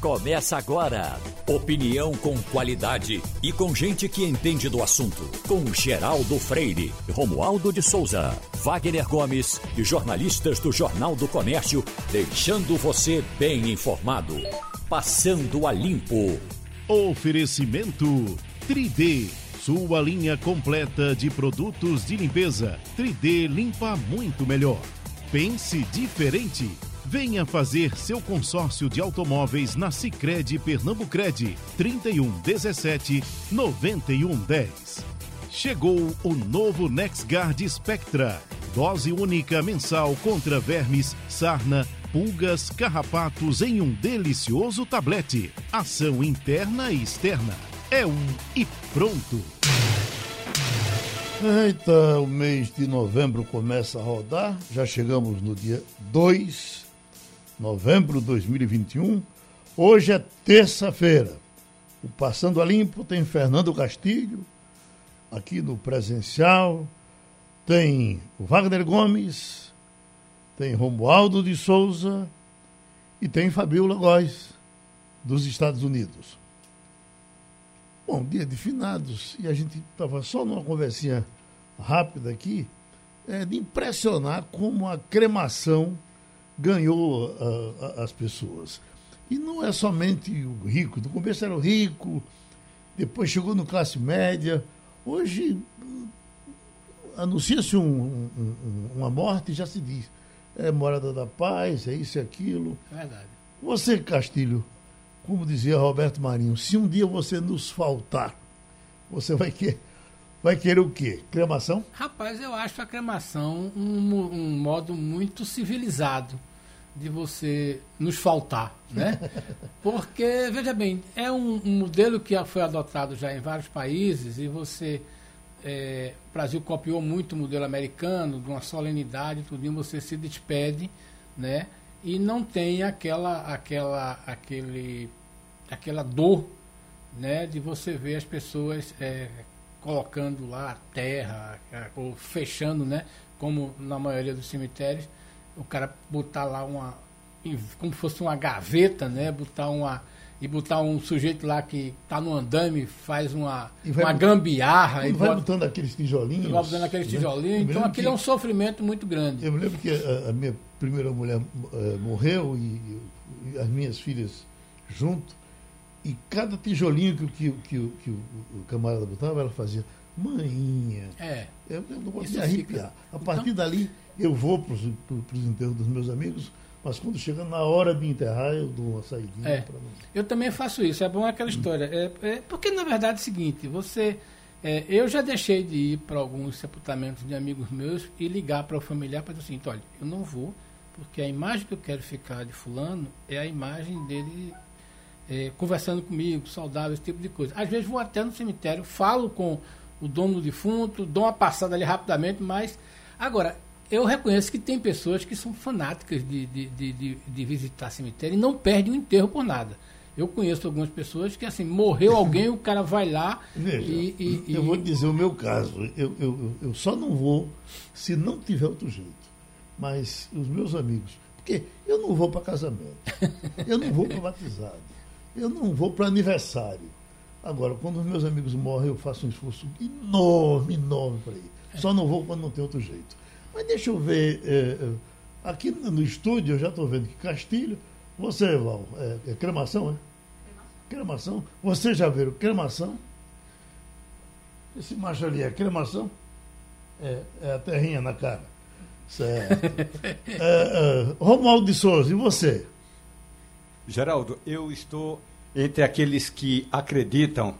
Começa agora. Opinião com qualidade e com gente que entende do assunto. Com Geraldo Freire, Romualdo de Souza, Wagner Gomes e jornalistas do Jornal do Comércio, deixando você bem informado. Passando a limpo. Oferecimento 3D. Sua linha completa de produtos de limpeza. 3D limpa muito melhor. Pense diferente. Venha fazer seu consórcio de automóveis na Sicredi Pernambucred 31 17 91 10. Chegou o novo NexGuard Spectra, dose única mensal contra vermes, sarna, pulgas, carrapatos em um delicioso tablete. Ação interna e externa. É um e pronto. Eita, o mês de novembro começa a rodar. Já chegamos no dia 2 novembro de 2021. Hoje é terça-feira. O Passando a Limpo tem Fernando Castilho, aqui no presencial. Tem o Wagner Gomes, tem Romualdo de Souza e tem Fabiola Góes, dos Estados Unidos. Bom, dia de finados, e a gente estava só numa conversinha rápida aqui, é, de impressionar como a cremação ganhou uh, as pessoas. E não é somente o rico. No começo era o rico, depois chegou no classe média. Hoje anuncia-se um, um, uma morte e já se diz. É morada da paz, é isso e aquilo. Verdade. Você, Castilho, como dizia Roberto Marinho, se um dia você nos faltar, você vai querer, vai querer o quê? Cremação? Rapaz, eu acho a cremação um, um modo muito civilizado de você nos faltar, né? Porque, veja bem, é um, um, modelo que foi adotado já em vários países e você... É, o Brasil copiou muito o modelo americano, de uma solenidade, tudo, você se despede, né? E não tem aquela, aquela, aquele, aquela dor, né? De você ver as pessoas é, colocando lá a terra, ou fechando, né? Como na maioria dos cemitérios, o cara botar lá uma. como se fosse uma gaveta, né? Botar uma. E botar um sujeito lá que está no andame, faz uma, uma gambiarra. E vai bota, botando aqueles tijolinhos. Vai botando aqueles né? tijolinhos. Então aquilo que, é um sofrimento muito grande. Eu me lembro que a, a minha primeira mulher uh, morreu e, e, as minhas filhas junto. E cada tijolinho que, que, que, que o, o camarada botava, ela fazia. Maninha. É. Eu, eu não posso me arrepiar. Fica... A partir então... dali, eu vou para os enterros dos meus amigos, mas quando chega na hora de enterrar, eu dou uma saidinha. É. Eu também faço isso. É bom aquela história. É, é, porque, na verdade, é o seguinte: você. É, eu já deixei de ir para alguns sepultamentos de amigos meus e ligar para o familiar para dizer assim: olha, eu não vou, porque a imagem que eu quero ficar de Fulano é a imagem dele é, conversando comigo, saudável, esse tipo de coisa. Às vezes vou até no cemitério, falo com o dono do defunto, dou uma passada ali rapidamente, mas. Agora, eu reconheço que tem pessoas que são fanáticas de, de, de, de, visitar cemitério e não perdem o enterro por nada. Eu conheço algumas pessoas que, assim, morreu alguém, o cara vai lá Veja, e, e, Eu vou dizer o meu caso. Eu, eu, eu só não vou se não tiver outro jeito. Mas os meus amigos. Porque eu não vou para casamento. Eu não vou para batizado. Eu não vou para aniversário. Agora, quando os meus amigos morrem, eu faço um esforço enorme, enorme para ir. Só não vou quando não tem outro jeito. Mas deixa eu ver. É, é aqui no estúdio eu já estou vendo que Castilho. Você, Val, é, é cremação, é? Cremação. Você já viu cremação? Esse macho ali é cremação? É, é a terrinha na cara. Certo. é, é, Romualdo de Souza, e você? Geraldo, eu estou entre aqueles que acreditam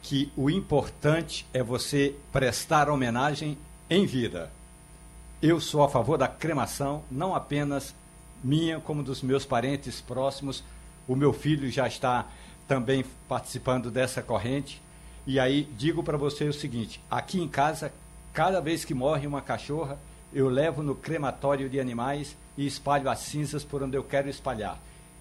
que o importante é você prestar homenagem em vida. Eu sou a favor da cremação, não apenas minha, como dos meus parentes próximos. O meu filho já está também participando dessa corrente. E aí digo para você o seguinte: aqui em casa, cada vez que morre uma cachorra, eu levo no crematório de animais e espalho as cinzas por onde eu quero espalhar.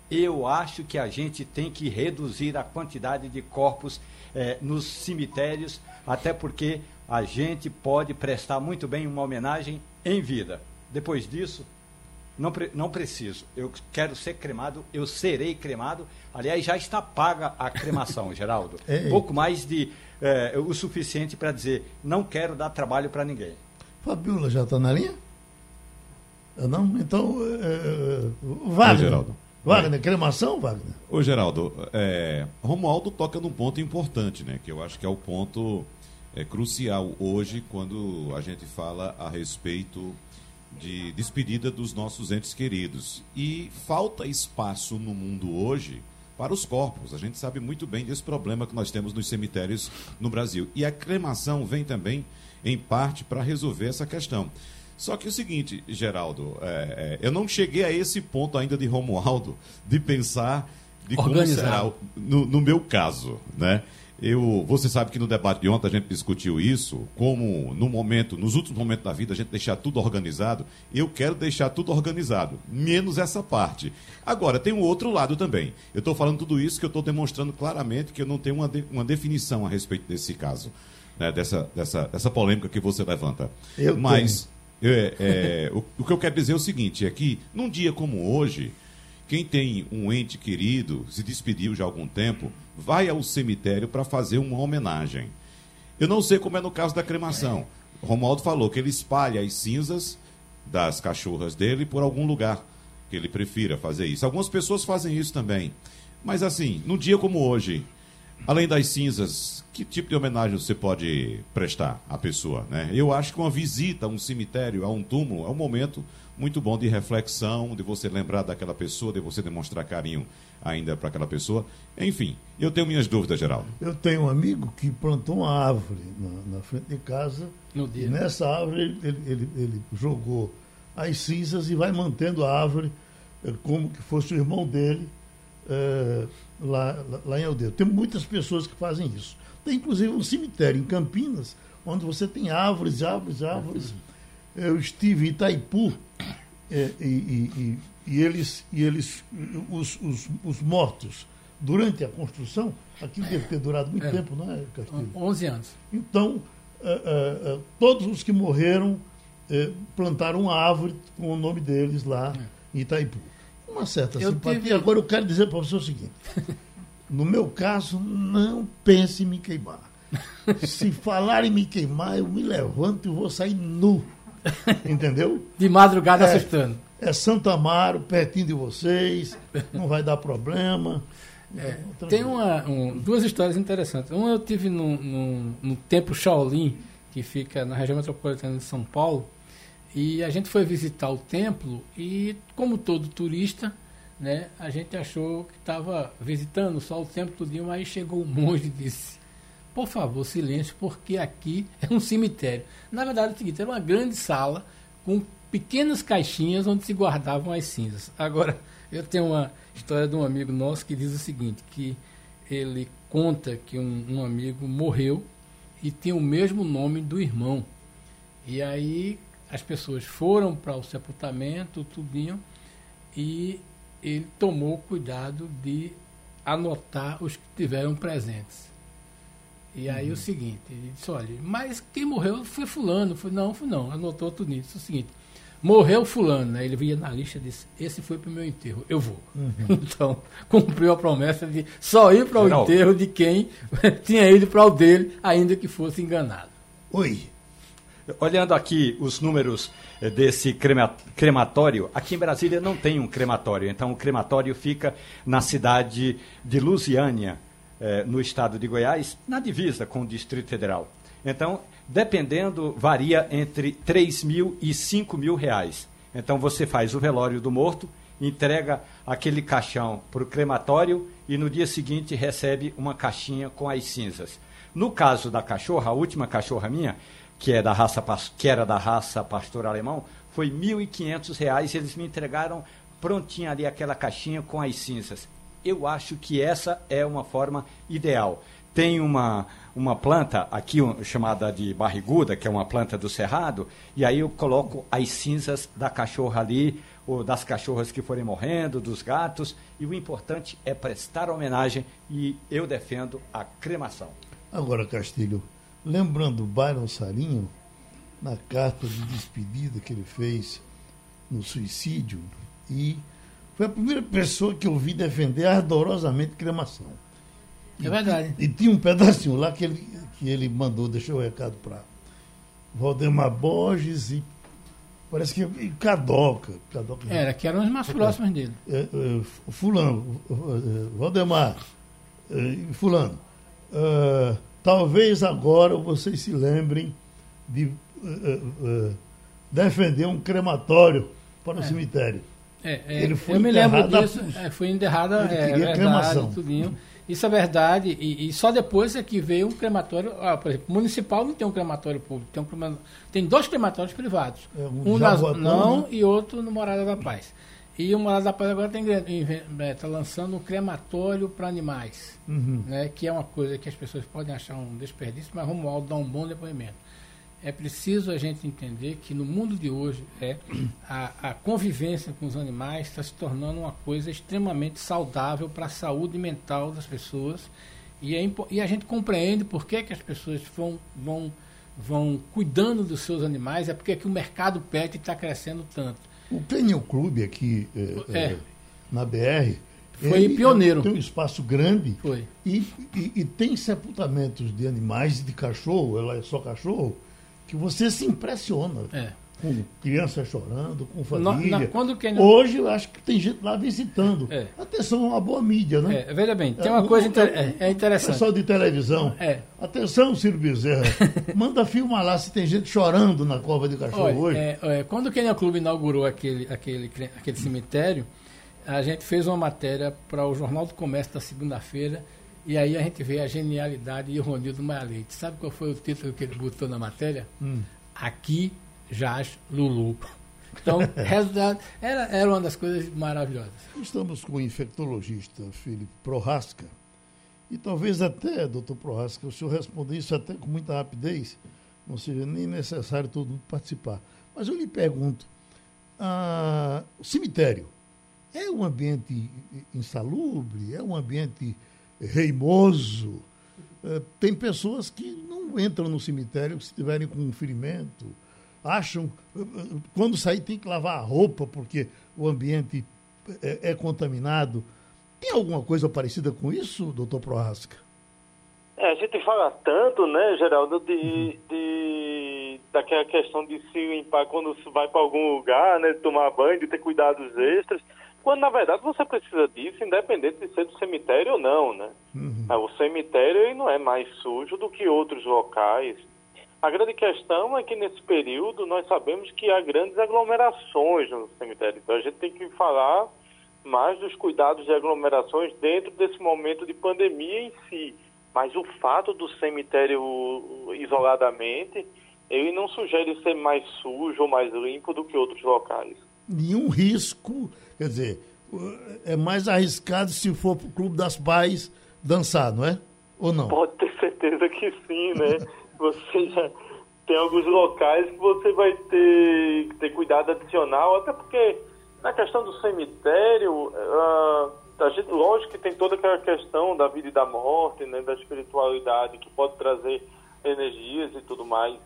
Eu acho que a gente tem que reduzir a quantidade de corpos eh, nos cemitérios, até porque a gente pode prestar muito bem uma homenagem em vida. Depois disso, não, não preciso. Eu quero ser cremado, eu serei cremado. Aliás, já está paga a cremação, Geraldo. É. Pouco mais de é, o suficiente para dizer, não quero dar trabalho para ninguém. Fabiola já está na linha? Não? Então, é, Wagner. Geraldo. Wagner, cremação, Wagner? Ô, Geraldo, é, Romualdo toca num ponto importante, né? Que eu acho que é o ponto é, crucial hoje quando a gente fala a respeito de despedida dos nossos entes queridos. E falta espaço no mundo hoje para os corpos. A gente sabe muito bem desse problema que nós temos nos cemitérios no Brasil. E a cremação vem também, em parte, para resolver essa questão. Só que é o seguinte, Geraldo, é, é, eu não cheguei a esse ponto ainda de Romualdo de pensar de como será no, no meu caso, né? Eu, você sabe que no debate de ontem a gente discutiu isso, como no momento, nos últimos momentos da vida, a gente deixar tudo organizado. Eu quero deixar tudo organizado, menos essa parte. Agora, tem um outro lado também. Eu estou falando tudo isso que eu estou demonstrando claramente que eu não tenho uma, de, uma definição a respeito desse caso, né, dessa, dessa, dessa polêmica que você levanta. Eu Mas é, é, o, o que eu quero dizer é o seguinte: é que num dia como hoje quem tem um ente querido, se despediu já há algum tempo, vai ao cemitério para fazer uma homenagem. Eu não sei como é no caso da cremação. Romualdo falou que ele espalha as cinzas das cachorras dele por algum lugar que ele prefira fazer isso. Algumas pessoas fazem isso também. Mas assim, num dia como hoje, além das cinzas, que tipo de homenagem você pode prestar à pessoa? Né? Eu acho que uma visita a um cemitério, a um túmulo, é um momento muito bom de reflexão, de você lembrar daquela pessoa, de você demonstrar carinho ainda para aquela pessoa. Enfim, eu tenho minhas dúvidas, Geraldo. Eu tenho um amigo que plantou uma árvore na, na frente de casa. No dia. E nessa árvore ele, ele, ele, jogou as cinzas e vai mantendo a árvore eh, como que fosse o irmão dele é, lá, lá em Aldeia. Tem muitas pessoas que fazem isso. Tem inclusive um cemitério em Campinas, onde você tem árvores, árvores, árvores. Eu estive em Itaipu é, e, e, e, eles, e eles os, os, os, mortos, durante a construção, aquilo deve ter durado muito é, tempo, não é, Castilho? 11 anos. Então, é, é, é, todos os que morreram plantaram uma árvore com o nome deles lá em Itaipu. Uma certa eu simpatia. Tive... Agora, eu quero dizer para você o seguinte: no meu caso, não pense em me queimar. Se falar em me queimar, eu me levanto e vou sair nu. Entendeu? De madrugada é, assustando. É Santa Amaro, pertinho de vocês, não vai dar problema. É, tem uma, um, duas histórias interessantes. Uma eu tive no, no, no Templo Shaolin, que fica na região metropolitana de São Paulo, e a gente foi visitar o templo e, como todo turista, né, a gente achou que estava visitando só o templo tudinho, aí chegou um monge e disse, por favor, silêncio, porque aqui é um cemitério. Na verdade, é o seguinte, era uma grande sala com pequenas caixinhas onde se guardavam as cinzas. Agora, eu tenho uma história de um amigo nosso que diz o seguinte, que ele conta que um, um amigo morreu e tinha o mesmo nome do irmão. E aí as pessoas foram para o sepultamento, tudinho, e ele tomou cuidado de anotar os que tiveram presentes. E aí uhum. o seguinte, ele disse, olha, mas quem morreu foi fulano. Foi, não, foi não, anotou tudo nisso. O seguinte, morreu fulano, né? Ele via na lista e disse, esse foi para o meu enterro, eu vou. Uhum. Então, cumpriu a promessa de só ir para o enterro de quem tinha ido para o dele, ainda que fosse enganado. Oi. Olhando aqui os números eh, desse crematório, aqui em Brasília não tem um crematório, então o crematório fica na cidade de Lusiânia, eh, no estado de Goiás, na divisa com o Distrito Federal. Então, dependendo, varia entre 3 mil e 5 mil reais. Então, você faz o velório do morto, entrega aquele caixão para o crematório e no dia seguinte recebe uma caixinha com as cinzas. No caso da cachorra, a última cachorra minha, que, é da raça, que era da raça pastor alemão, foi R$ 1.500 e eles me entregaram prontinha ali aquela caixinha com as cinzas eu acho que essa é uma forma ideal. Tem uma, uma planta aqui chamada de barriguda, que é uma planta do cerrado, e aí eu coloco as cinzas da cachorra ali, ou das cachorras que forem morrendo, dos gatos, e o importante é prestar homenagem e eu defendo a cremação. Agora, Castilho, lembrando Byron Sarinho, na carta de despedida que ele fez no suicídio e foi a primeira pessoa que eu vi defender ardorosamente cremação. É verdade. E, e tinha um pedacinho lá que ele, que ele mandou, deixou o recado para Valdemar Borges e parece que e Cadoca. Cadoca Era, que eram os mais próximos dele. é, é, fulano, Valdemar, é, fulano, é, talvez agora vocês se lembrem de é, é, defender um crematório para o cemitério. É, é, Ele foi eu me lembro disso. É, foi enterrada, Ele é, queria verdade, cremação. tudinho. Isso é verdade, e, e só depois é que veio um crematório, ah, por exemplo, municipal não tem um crematório público, tem, um crema- tem dois crematórios privados. É, um um na Jaboatão, não né? e outro no Morada da Paz. E o Morada da Paz agora está lançando um crematório para animais, Uhum. né, que é uma coisa que as pessoas podem achar um desperdício, mas Romualdo dá um bom depoimento. É preciso a gente entender que no mundo de hoje é, a, a convivência com os animais está se tornando uma coisa extremamente saudável para a saúde mental das pessoas e, é e a gente compreende por que, que as pessoas vão, vão, vão cuidando dos seus animais, é porque que o mercado pet está crescendo tanto. O Canyon Clube aqui é, É. é, na BR Foi pioneiro. Tem um espaço grande e, e, e tem sepultamentos de animais, de cachorro, ela é só cachorro, que você se impressiona. É. Com criança chorando, com Na- família. na- quando o Canyon- Hoje eu acho que tem gente lá visitando. É. Atenção, é uma boa mídia, né? É, veja bem, tem É, uma o- coisa inter- é, é interessante. Pessoal de televisão. É. Atenção, Ciro Bezerra. Manda filmar lá se tem gente chorando na cova de cachorro Olha, hoje. é, é, quando o Kenya Clube inaugurou aquele, aquele, aquele cemitério, a gente fez uma matéria para o Jornal do Comércio da segunda-feira, e aí a gente vê a genialidade de Ronildo Maia Leite. Sabe qual foi o título que ele botou na matéria? Hum. Aqui jaz Lulu. Então, resultado, era, era uma das coisas maravilhosas. Estamos com o infectologista Felipe Prorasca. E talvez até, doutor Prorasca, o senhor responder isso até com muita rapidez, não seja nem necessário todo mundo participar. Mas eu lhe pergunto, ah, o cemitério é um ambiente insalubre? É um ambiente reimoso? Eh, tem pessoas que não entram no cemitério se tiverem com um ferimento, acham, eh, eh, quando sair tem que lavar a roupa porque o ambiente é, é contaminado. Tem alguma coisa parecida com isso, doutor Prohasca? É, a gente fala tanto, né, Geraldo, de, de daquela questão de se limpar quando se vai para algum lugar, né, tomar banho, de ter cuidados extras, quando na verdade você precisa disso, independente de ser do cemitério ou não, né? Ah, O cemitério não é mais sujo do que outros locais. A grande questão é que nesse período nós sabemos que há grandes aglomerações no cemitério. Então a gente tem que falar mais dos cuidados de aglomerações dentro desse momento de pandemia em si. Mas o fato do cemitério isoladamente, ele não sugere ser mais sujo ou mais limpo do que outros locais. Nenhum risco, quer dizer, é mais arriscado se for para o Clube das Pais dançar, não é? Ou não? Pode ter certeza que sim, né? Você já tem alguns locais que você vai ter que ter cuidado adicional, até porque na questão do cemitério, ah, a gente, lógico que tem toda aquela questão da vida e da morte, né, da espiritualidade, que pode trazer energias e tudo mais,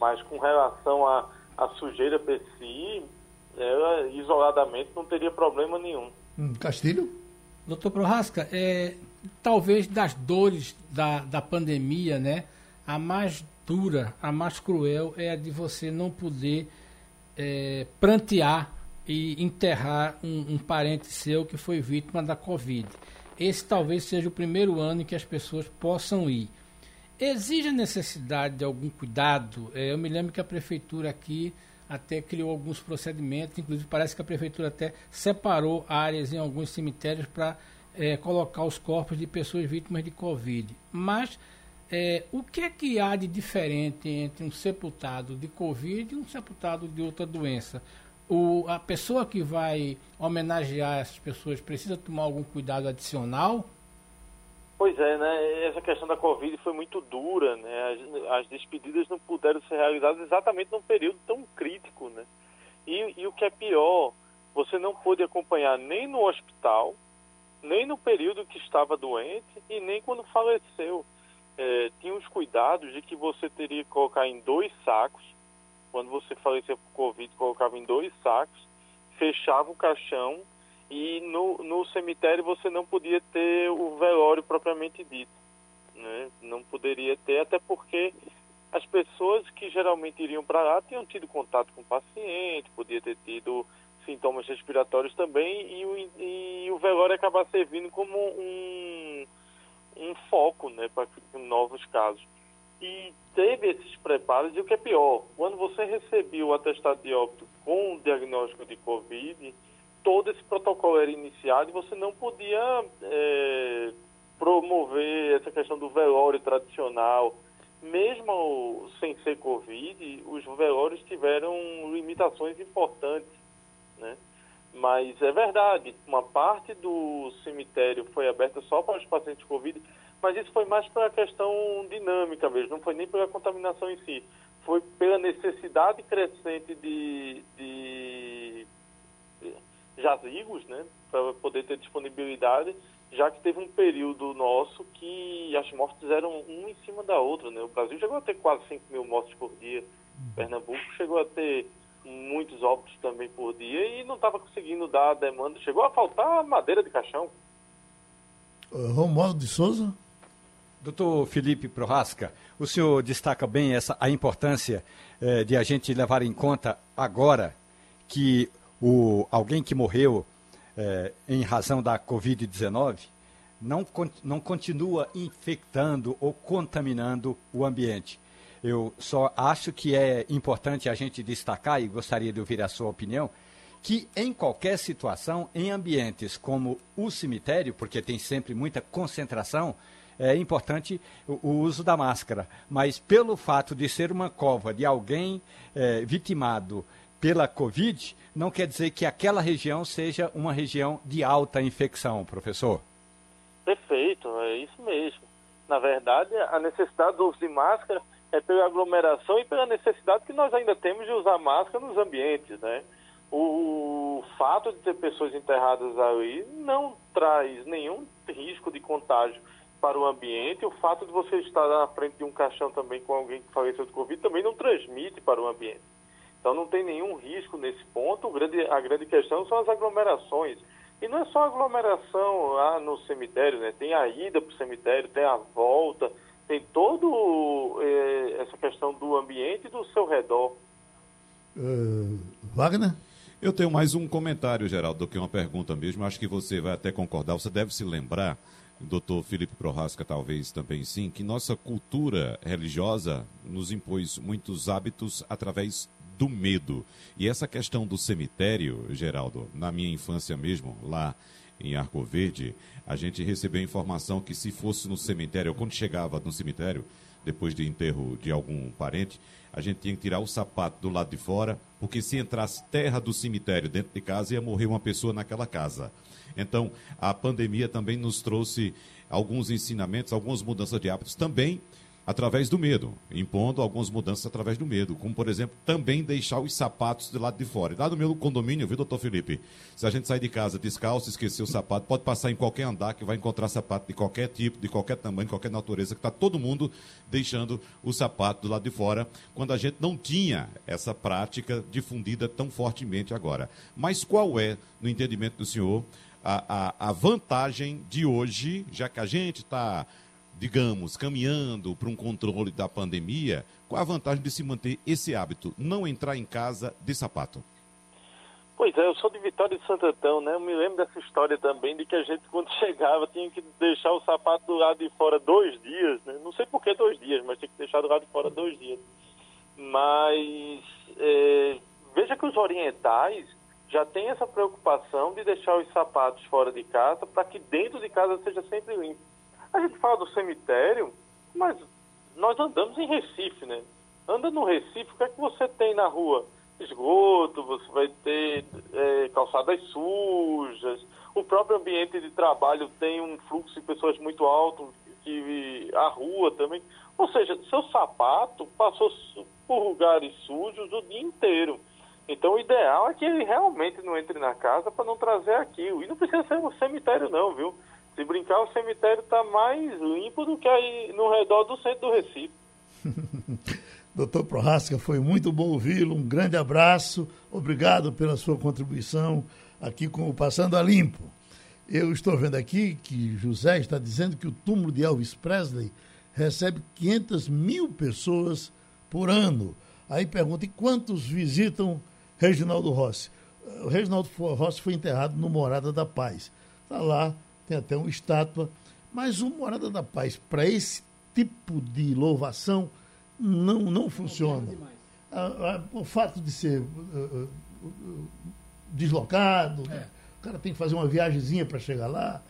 mas com relação à, sujeira per si, ela isoladamente não teria problema nenhum. Hum, Castilho? Doutor Prohaska, é, talvez das dores da, da pandemia, né, a mais dura, a mais cruel é a de você não poder é, prantear e enterrar um, um parente seu que foi vítima da Covid. Esse talvez seja o primeiro ano em que as pessoas possam ir. Exige a necessidade de algum cuidado. É, eu me lembro que a prefeitura aqui até criou alguns procedimentos, inclusive parece que a prefeitura até separou áreas em alguns cemitérios para é, colocar os corpos de pessoas vítimas de Covid. Mas é, o que é que há de diferente entre um sepultado de Covid e um sepultado de outra doença? O, a pessoa que vai homenagear essas pessoas precisa tomar algum cuidado adicional? Pois é, né? Essa questão da Covid foi muito dura, né? As, as despedidas não puderam ser realizadas exatamente num período tão crítico, né? E, e o que é pior, você não pôde acompanhar nem no hospital, nem no período que estava doente e nem quando faleceu. É, tinha os cuidados de que você teria que colocar em dois sacos, quando você falecia por Covid, colocava em dois sacos, fechava o caixão e no, no cemitério você não podia ter o velório propriamente dito. Né? Não poderia ter, até porque as pessoas que geralmente iriam para lá tinham tido contato com o paciente, podia ter tido sintomas respiratórios também, e o, e o velório acabar servindo como um, um foco né, para novos casos. E teve esses preparos, e o que é pior, quando você recebia o atestado de óbito com o diagnóstico de Covid, todo esse protocolo era iniciado e você não podia é, promover essa questão do velório tradicional. Mesmo sem ser Covid, os velórios tiveram limitações importantes, né? Mas é verdade, uma parte do cemitério foi aberta só para os pacientes Covid, mas isso foi mais pela questão dinâmica mesmo, não foi nem pela contaminação em si. Foi pela necessidade crescente de, de jazigos, né, para poder ter disponibilidade, já que teve um período nosso que as mortes eram uma em cima da outra. Né? O Brasil chegou a ter quase 5 mil mortes por dia, Pernambuco chegou a ter muitos óbitos também por dia e não estava conseguindo dar a demanda. Chegou a faltar madeira de caixão. Uh, Romualdo de Souza? Doutor Felipe Prohasca, o senhor destaca bem essa, a importância eh, de a gente levar em conta agora que o, alguém que morreu eh, em razão da Covid-19 não, não continua infectando ou contaminando o ambiente. Eu só acho que é importante a gente destacar, e gostaria de ouvir a sua opinião, que em qualquer situação, em ambientes como o cemitério, porque tem sempre muita concentração, é importante o, o uso da máscara. Mas pelo fato de ser uma cova de alguém é, vitimado pela Covid, não quer dizer que aquela região seja uma região de alta infecção, professor. Perfeito, é isso mesmo. Na verdade, a necessidade do uso de máscara é pela aglomeração e pela necessidade que nós ainda temos de usar máscara nos ambientes, né? O fato de ter pessoas enterradas ali não traz nenhum risco de contágio para o ambiente. O fato de você estar na frente de um caixão também com alguém que faleceu de Covid também não transmite para o ambiente. Então não tem nenhum risco nesse ponto. Grande, a grande questão são as aglomerações. E não é só aglomeração lá no cemitério, né? Tem a ida para o cemitério, tem a volta, tem todo eh, essa questão do ambiente e do seu redor. Uh, Wagner? Eu tenho mais um comentário, Geraldo, do que uma pergunta mesmo. Acho que você vai até concordar. Você deve se lembrar, doutor Felipe Prorasca talvez também sim, que nossa cultura religiosa nos impôs muitos hábitos através do medo. E essa questão do cemitério, Geraldo, na minha infância mesmo, lá em Arco Verde, a gente recebeu informação que se fosse no cemitério, quando chegava no cemitério, depois de enterro de algum parente, a gente tinha que tirar o sapato do lado de fora, porque se entrasse terra do cemitério dentro de casa, ia morrer uma pessoa naquela casa. Então, a pandemia também nos trouxe alguns ensinamentos, algumas mudanças de hábitos também através do medo, impondo algumas mudanças através do medo, como por exemplo, também deixar os sapatos do lado de fora. Lá no meu condomínio, viu, doutor Felipe? Se a gente sair de casa descalço, esquecer o sapato, pode passar em qualquer andar que vai encontrar sapato de qualquer tipo, de qualquer tamanho, qualquer natureza, que está todo mundo deixando o sapato do lado de fora, quando a gente não tinha essa prática difundida tão fortemente agora. Mas qual é, no entendimento do senhor, a, a, a vantagem de hoje, já que a gente está digamos, caminhando para um controle da pandemia, qual a vantagem de se manter esse hábito? Não entrar em casa de sapato. Pois é, eu sou de Vitória de Santo Antão, né? Eu me lembro dessa história também de que a gente, quando chegava, tinha que deixar o sapato do lado de fora dois dias, né? Não sei por que dois dias, mas tinha que deixar do lado de fora dois dias. Mas é, veja que os orientais já têm essa preocupação de deixar os sapatos fora de casa para que dentro de casa seja sempre limpo. A gente fala do cemitério, mas nós andamos em Recife, né? Anda no Recife, o que é que você tem na rua? Esgoto, você vai ter é, calçadas sujas, o próprio ambiente de trabalho tem um fluxo de pessoas muito alto, que a rua também. Ou seja, seu sapato passou por lugares sujos o dia inteiro. Então o ideal é que ele realmente não entre na casa para não trazer aquilo. E não precisa ser um cemitério não, viu? Se brincar, o cemitério está mais limpo do que aí no redor do centro do Recife. Doutor Prohaska, foi muito bom ouvi-lo. Um grande abraço. Obrigado pela sua contribuição aqui com o Passando a Limpo. Eu estou vendo aqui que José está dizendo que o túmulo de Elvis Presley recebe 500 mil pessoas por ano. Aí pergunta, e quantos visitam Reginaldo Rossi? O Reginaldo Rossi foi enterrado no Morada da Paz. Está lá, tem até uma estátua. Mas o Morada da Paz, para esse tipo de louvação, não, não funciona. o fato de ser uh, uh, deslocado, é. o cara tem que fazer uma viagemzinha para chegar lá.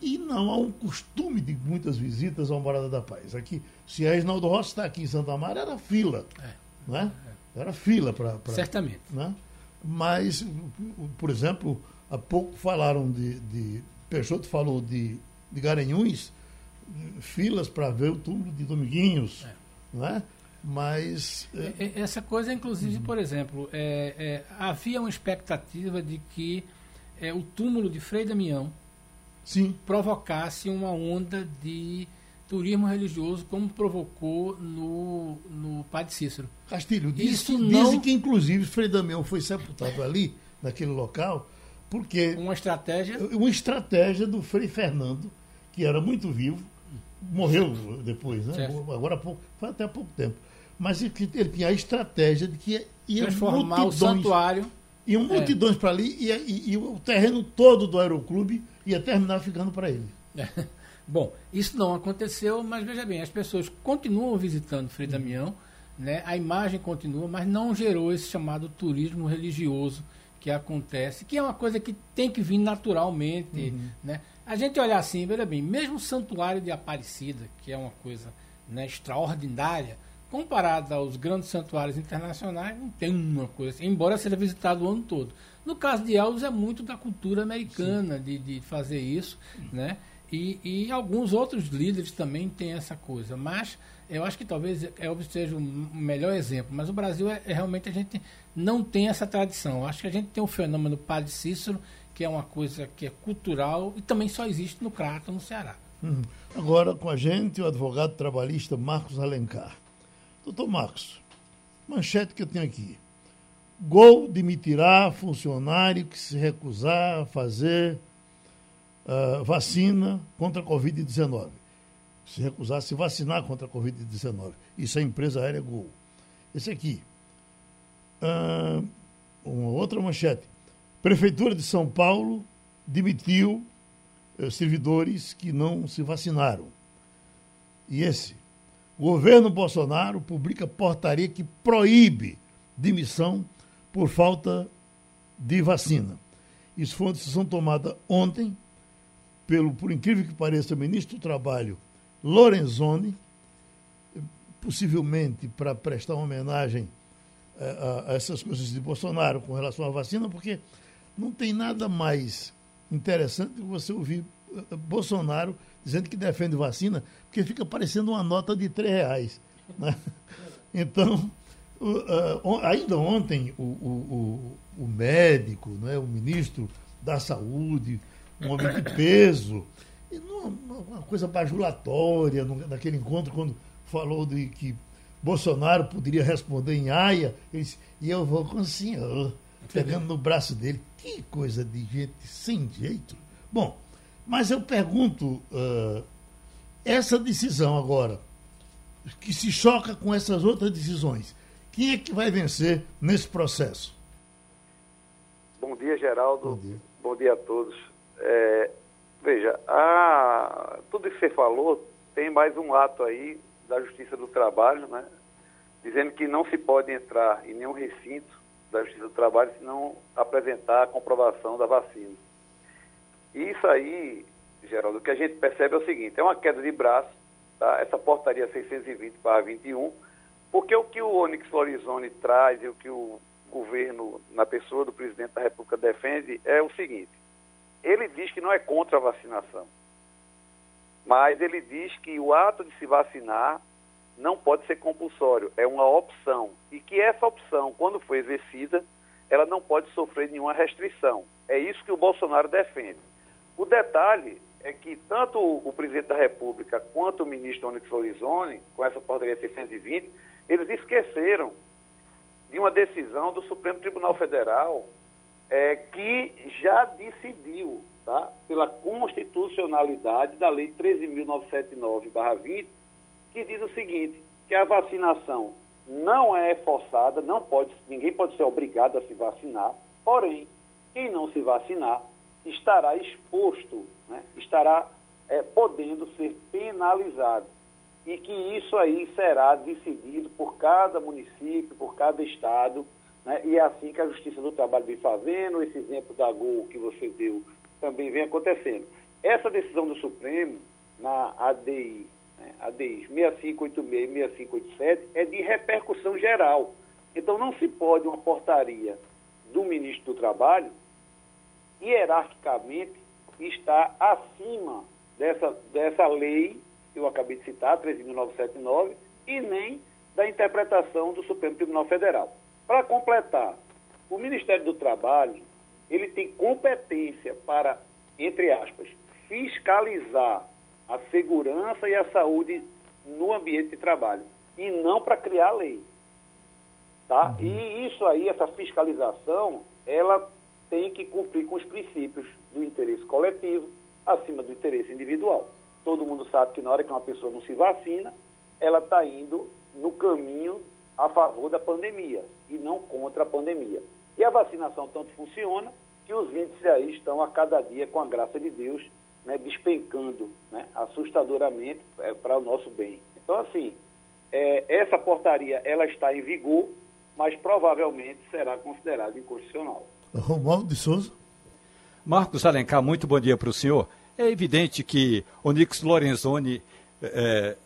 E não há um costume de muitas visitas ao Morada da Paz. Aqui, se a Reginaldo Rossi está aqui em Santa Amaro, era fila. É. Não é? Era fila para. Certamente. Né? Mas, por exemplo, há pouco falaram de. de Peixoto falou de, de Garanhuns, filas para ver o túmulo de Dominguinhos. É. Não é? Mas. É... Essa coisa, inclusive, uhum. por exemplo, é, é, havia uma expectativa de que é, o túmulo de Frei Damião Sim. provocasse uma onda de turismo religioso, como provocou no, no Padre Cícero. Castilho, diz, Isso não... dizem que, inclusive, Frei Damião foi sepultado ali, naquele local, porque. Uma estratégia? Uma estratégia do Frei Fernando, que era muito vivo, morreu depois, né? Certo. Agora há pouco, foi até há pouco tempo mas ele, ele tinha a estratégia de que ia transformar multidões, o santuário. Iam é. multidões é. para ali e, e, e, o terreno todo do aeroclube ia terminar ficando para ele. É. Bom, isso não aconteceu, mas veja bem, as pessoas continuam visitando Frei Damião, né? a imagem continua, mas não gerou esse chamado turismo religioso que acontece, que é uma coisa que tem que vir naturalmente. Uhum. Né? A gente olhar assim, veja bem, mesmo o santuário de Aparecida, que é uma coisa né, extraordinária, comparado aos grandes santuários internacionais, não tem uma coisa assim, embora seja visitado o ano todo. No caso de Elvis, é muito da cultura americana de, de fazer isso, né? E, e, alguns outros líderes também têm essa coisa. Mas eu acho que talvez Elvis seja o melhor exemplo. Mas o Brasil, é, é realmente, a gente não tem essa tradição. Eu acho que a gente tem o fenômeno Padre Cícero, que é uma coisa que é cultural e também só existe no Crato, no Ceará. Uhum. Agora, com a gente, o advogado trabalhista Marcos Alencar. Doutor Marcos, manchete que eu tenho aqui. Gol demitirá funcionário que se recusar a fazer uh, vacina contra a Covid-19. Se recusar a se vacinar contra a Covid-19. Isso é a empresa aérea Gol. Esse aqui. Uh, uma outra manchete. Prefeitura de São Paulo demitiu uh, servidores que não se vacinaram. E esse. Governo Bolsonaro publica portaria que proíbe demissão por falta de vacina. Isso foi uma decisão tomada ontem pelo, por incrível que pareça, ministro do Trabalho Lorenzoni, possivelmente para prestar uma homenagem a, eh, a, a essas coisas de Bolsonaro com relação à vacina, porque não tem nada mais interessante que você ouvir eh, Bolsonaro dizendo que defende vacina, porque fica parecendo uma nota de três reais. Né? Então, uh, ainda ontem, o, o, o, médico, né, o ministro da Saúde, um homem de peso, numa, uma coisa bajulatória, naquele encontro, quando falou de que Bolsonaro poderia responder em aia, ele disse, e eu vou com o senhor, pegando no braço dele. Que coisa de gente sem jeito. Bom, mas eu pergunto, uh, essa decisão agora, que se choca com essas outras decisões, quem é que vai vencer nesse processo? Bom dia, Geraldo. Bom dia, Bom dia a todos. É, veja, a, tudo que você falou tem mais um ato aí da Justiça do Trabalho, né? Dizendo que não se pode entrar em nenhum recinto da Justiça do Trabalho se não apresentar a comprovação da vacina. E isso aí, Geraldo, o que a gente percebe é o seguinte, é uma queda de braço, tá? essa portaria 620 para 21, porque o que o Onyx Lorizone traz e o que o governo, na pessoa do presidente da República, defende é o seguinte, ele diz que não é contra a vacinação, mas ele diz que o ato de se vacinar não pode ser compulsório, é uma opção. E que essa opção, quando for exercida, ela não pode sofrer nenhuma restrição. É isso que o Bolsonaro defende. O detalhe é que tanto o presidente da República quanto o ministro Onyx Lorizone, com essa portaria 620, Eles esqueceram de uma decisão do Supremo Tribunal Federal é, que já decidiu tá, pela constitucionalidade da Lei 13.979-20, que diz o seguinte, que a vacinação não é forçada, não pode, ninguém pode ser obrigado a se vacinar, porém, quem não se vacinar estará exposto, né, estará é, podendo ser penalizado. E que isso aí será decidido por cada município, por cada estado, né, e é assim que a Justiça do Trabalho vem fazendo, esse exemplo da Gol que você deu também vem acontecendo. Essa decisão do Supremo, na ADI, né, ADI 6586 e 6587, é de repercussão geral. Então não se pode uma portaria do ministro do Trabalho hierarquicamente está acima dessa, dessa lei que eu acabei de citar, 13.979, e nem da interpretação do Supremo Tribunal Federal. Para completar, o Ministério do Trabalho, ele tem competência para, entre aspas, fiscalizar a segurança e a saúde no ambiente de trabalho, e não para criar lei. Tá? Uhum. E isso aí, essa fiscalização, ela tem que cumprir com os princípios do interesse coletivo acima do interesse individual. Todo mundo sabe que na hora que uma pessoa não se vacina, ela está indo no caminho a favor da pandemia e não contra a pandemia. E a vacinação tanto funciona que os índices aí estão a cada dia, com a graça de Deus, né, despencando né, assustadoramente é, para o nosso bem. Então, assim, é, essa portaria ela está em vigor, mas provavelmente será considerada inconstitucional. Romualdo de Souza. Marcos Alencar, muito bom dia para o senhor. É evidente que Onix Lorenzoni é,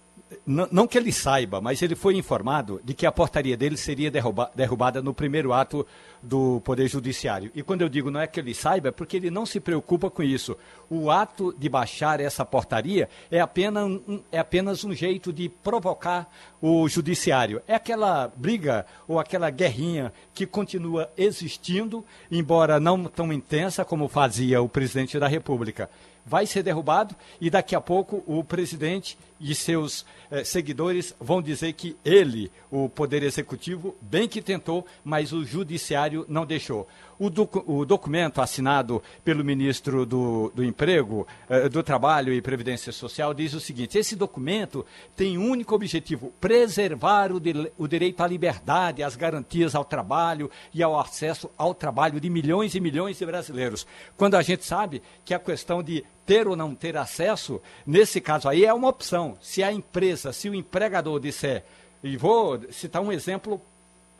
não que ele saiba, mas ele foi informado de que a portaria dele seria derruba, derrubada no primeiro ato do Poder Judiciário. E quando eu digo não é que ele saiba, é porque ele não se preocupa com isso. O ato de baixar essa portaria é apenas é apenas um jeito de provocar o Judiciário. É aquela briga ou aquela guerrinha que continua existindo, embora não tão intensa como fazia o presidente da República vai ser derrubado e daqui a pouco o presidente e seus eh, seguidores vão dizer que ele, o Poder Executivo, bem que tentou, mas o Judiciário não deixou. O, o documento assinado pelo ministro do, do Emprego, eh, do Trabalho e Previdência Social diz o seguinte: esse documento tem um único objetivo, preservar o, o direito à liberdade, às garantias ao trabalho e ao acesso ao trabalho de milhões e milhões de brasileiros. Quando a gente sabe que a questão de ter ou não ter acesso, nesse caso aí é uma opção. Se a empresa, se o empregador disser, e vou citar um exemplo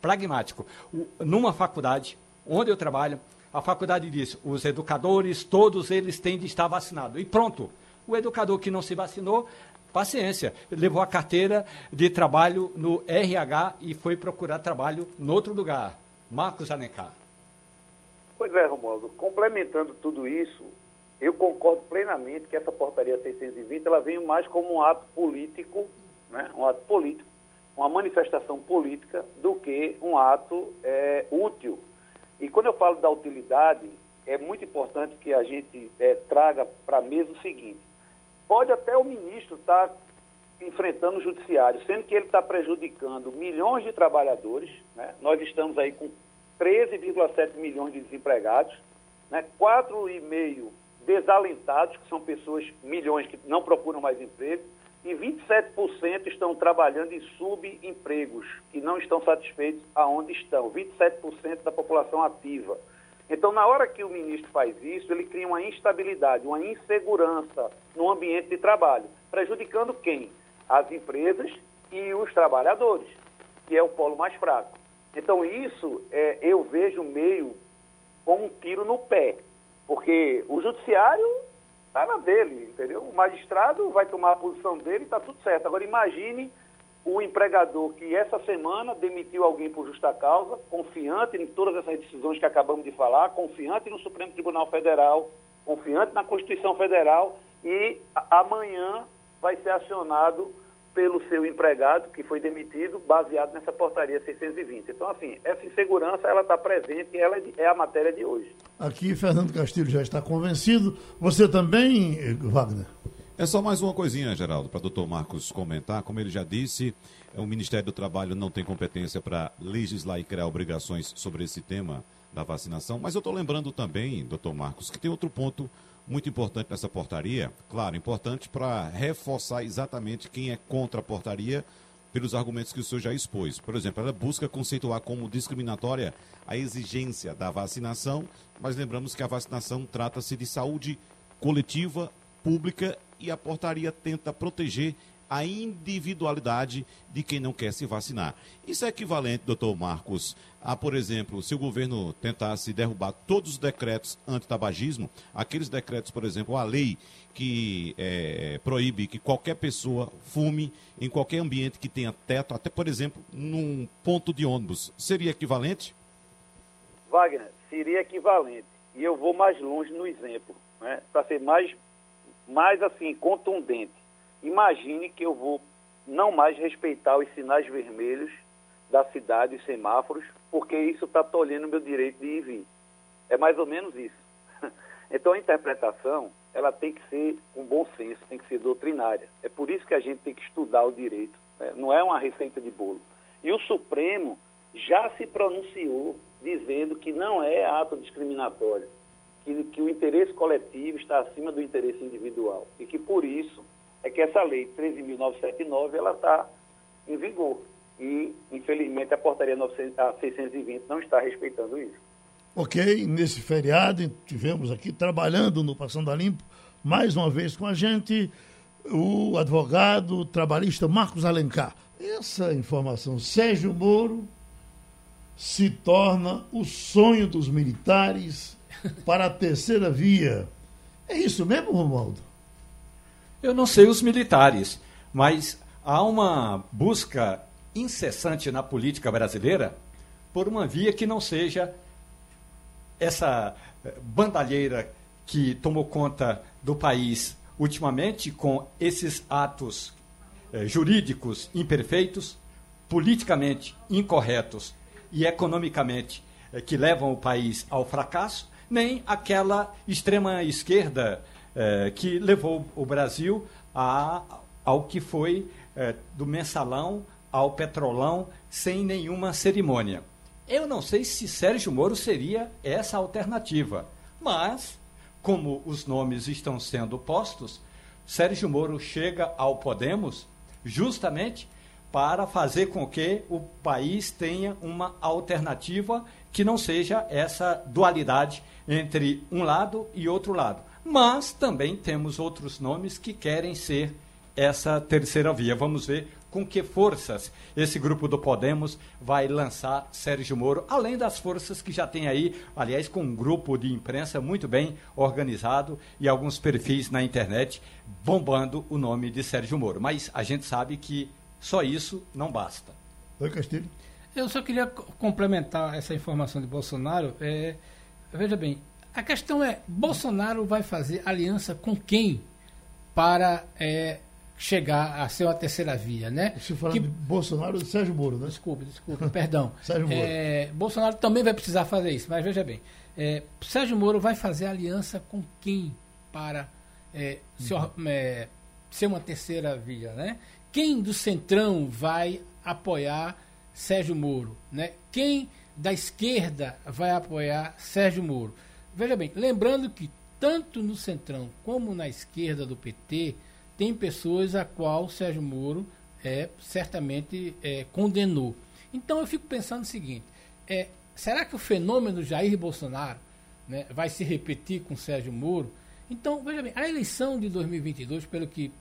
pragmático, numa faculdade, onde eu trabalho, a faculdade diz: os educadores, todos eles têm de estar vacinados. E pronto. O educador que não se vacinou, paciência, levou a carteira de trabalho no RH e foi procurar trabalho em outro lugar. Marcos Alencar. Pois é, Romualdo. Complementando tudo isso, eu concordo plenamente que essa portaria 620 ela vem mais como um ato político, né? um ato político, uma manifestação política, do que um ato é, útil e quando eu falo da utilidade, é muito importante que a gente é, traga para a mesa o seguinte: pode até o ministro estar tá enfrentando o judiciário, sendo que ele está prejudicando milhões de trabalhadores, né? nós estamos aí com 13,7 milhões de desempregados, né? 4,5 desalentados, que são pessoas, milhões que não procuram mais emprego, e 27% estão trabalhando em subempregos, que não estão satisfeitos aonde estão, 27% da população ativa. Então, na hora que o ministro faz isso, ele cria uma instabilidade, uma insegurança no ambiente de trabalho, prejudicando quem? As empresas e os trabalhadores, que é o polo mais fraco. Então, isso é, eu vejo meio como um tiro no pé, porque o judiciário está na dele, entendeu? O magistrado vai tomar a posição dele está tudo certo. Agora imagine o empregador que essa semana demitiu alguém por justa causa, confiante em todas essas decisões que acabamos de falar, confiante no Supremo Tribunal Federal, confiante na Constituição Federal e amanhã vai ser acionado pelo seu empregado que foi demitido baseado nessa portaria 620. Então, assim, essa insegurança ela está presente e ela é a matéria de hoje. Aqui, Fernando Castilho já está convencido. Você também, Wagner? É só mais uma coisinha, Geraldo, para o doutor Marcos comentar. Como ele já disse, o Ministério do Trabalho não tem competência para legislar e criar obrigações sobre esse tema da vacinação. Mas eu estou lembrando também, doutor Marcos, que tem outro ponto muito importante nessa portaria. Claro, importante para reforçar exatamente quem é contra a portaria pelos argumentos que o senhor já expôs. Por exemplo, ela busca conceituar como discriminatória a exigência da vacinação, mas lembramos que a vacinação trata-se de saúde coletiva, pública e a portaria tenta proteger a individualidade de quem não quer se vacinar. Isso é equivalente, doutor Marcos, a, por exemplo, se o governo tentasse derrubar todos os decretos anti-tabagismo, aqueles decretos, por exemplo, a lei que é, proíbe que qualquer pessoa fume em qualquer ambiente que tenha teto, até, por exemplo, num ponto de ônibus, seria equivalente? Wagner, seria equivalente. E eu vou mais longe no exemplo, né? para ser mais, mais assim, contundente. Imagine que eu vou não mais respeitar os sinais vermelhos da cidade, os semáforos, porque isso está tolhendo meu direito de ir e vir. É mais ou menos isso. Então a interpretação, ela tem que ser com bom senso, tem que ser doutrinária. É por isso que a gente tem que estudar o direito. Né? Não é uma receita de bolo. E o Supremo já se pronunciou dizendo que não é ato discriminatório, que, que o interesse coletivo está acima do interesse individual e que por isso é que essa lei 13.979 ela está em vigor e infelizmente a portaria 900, a 620 não está respeitando isso. Ok, nesse feriado tivemos aqui trabalhando no Passando a Limpo mais uma vez com a gente o advogado trabalhista Marcos Alencar. Essa informação, Sérgio Moro se torna o sonho dos militares para a terceira via. É isso mesmo, Romualdo? Eu não sei os militares, mas há uma busca incessante na política brasileira por uma via que não seja essa eh, bandalheira que tomou conta do país ultimamente com esses atos eh, jurídicos imperfeitos, politicamente incorretos e economicamente eh, que levam o país ao fracasso, nem aquela extrema esquerda eh, que levou o Brasil a, ao que foi eh, do mensalão ao petrolão sem nenhuma cerimônia. Eu não sei se Sérgio Moro seria essa alternativa, mas, como os nomes estão sendo postos, Sérgio Moro chega ao Podemos justamente para fazer com que o país tenha uma alternativa que não seja essa dualidade entre um lado e outro lado. Mas também temos outros nomes que querem ser essa terceira via. Vamos ver com que forças esse grupo do Podemos vai lançar Sérgio Moro, além das forças que já tem aí, aliás, com um grupo de imprensa muito bem organizado e alguns perfis na internet bombando o nome de Sérgio Moro. Mas a gente sabe que só isso não basta. Oi, Castilho. Eu só queria complementar essa informação de Bolsonaro. É, veja bem, a questão é: Bolsonaro vai fazer aliança com quem para é, chegar a ser uma terceira via, né? Você falando que... de Bolsonaro Sérgio Moro, né? Desculpe, desculpe, perdão. Sérgio Moro. É, Bolsonaro também vai precisar fazer isso, mas veja bem, é, Sérgio Moro vai fazer aliança com quem para é, uhum. ser, ser uma terceira via, né? quem do Centrão vai apoiar Sérgio Moro? Né? Quem da esquerda vai apoiar Sérgio Moro? Veja bem, lembrando que tanto no Centrão como na esquerda do PT tem pessoas a qual Sérgio Moro é, certamente é, condenou. Então eu fico pensando o seguinte: é, será que o fenômeno Jair Bolsonaro né, vai se repetir com Sérgio Moro? Então, veja bem, a eleição de 2022, pelo que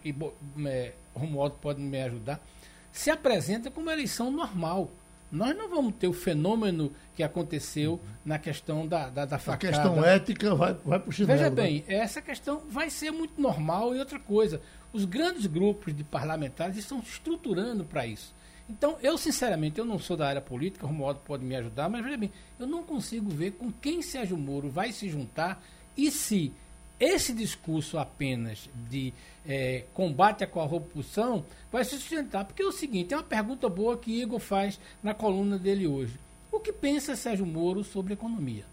é, Romualdo pode me ajudar, se apresenta como uma eleição normal. Nós não vamos ter o fenômeno que aconteceu na questão da, da, da facada. A questão ética vai, vai para o chinelo. Veja né? bem, né? essa questão vai ser muito normal e outra coisa. Os grandes grupos de parlamentares estão se estruturando para isso. Então, eu sinceramente, eu não sou da área política, o Romualdo pode me ajudar, mas veja bem, eu não consigo ver com quem Sérgio Moro vai se juntar e se esse discurso apenas de é, combate à corrupção vai se sustentar. Porque é o seguinte, é uma pergunta boa que Igor faz na coluna dele hoje. O que pensa Sérgio Moro sobre economia?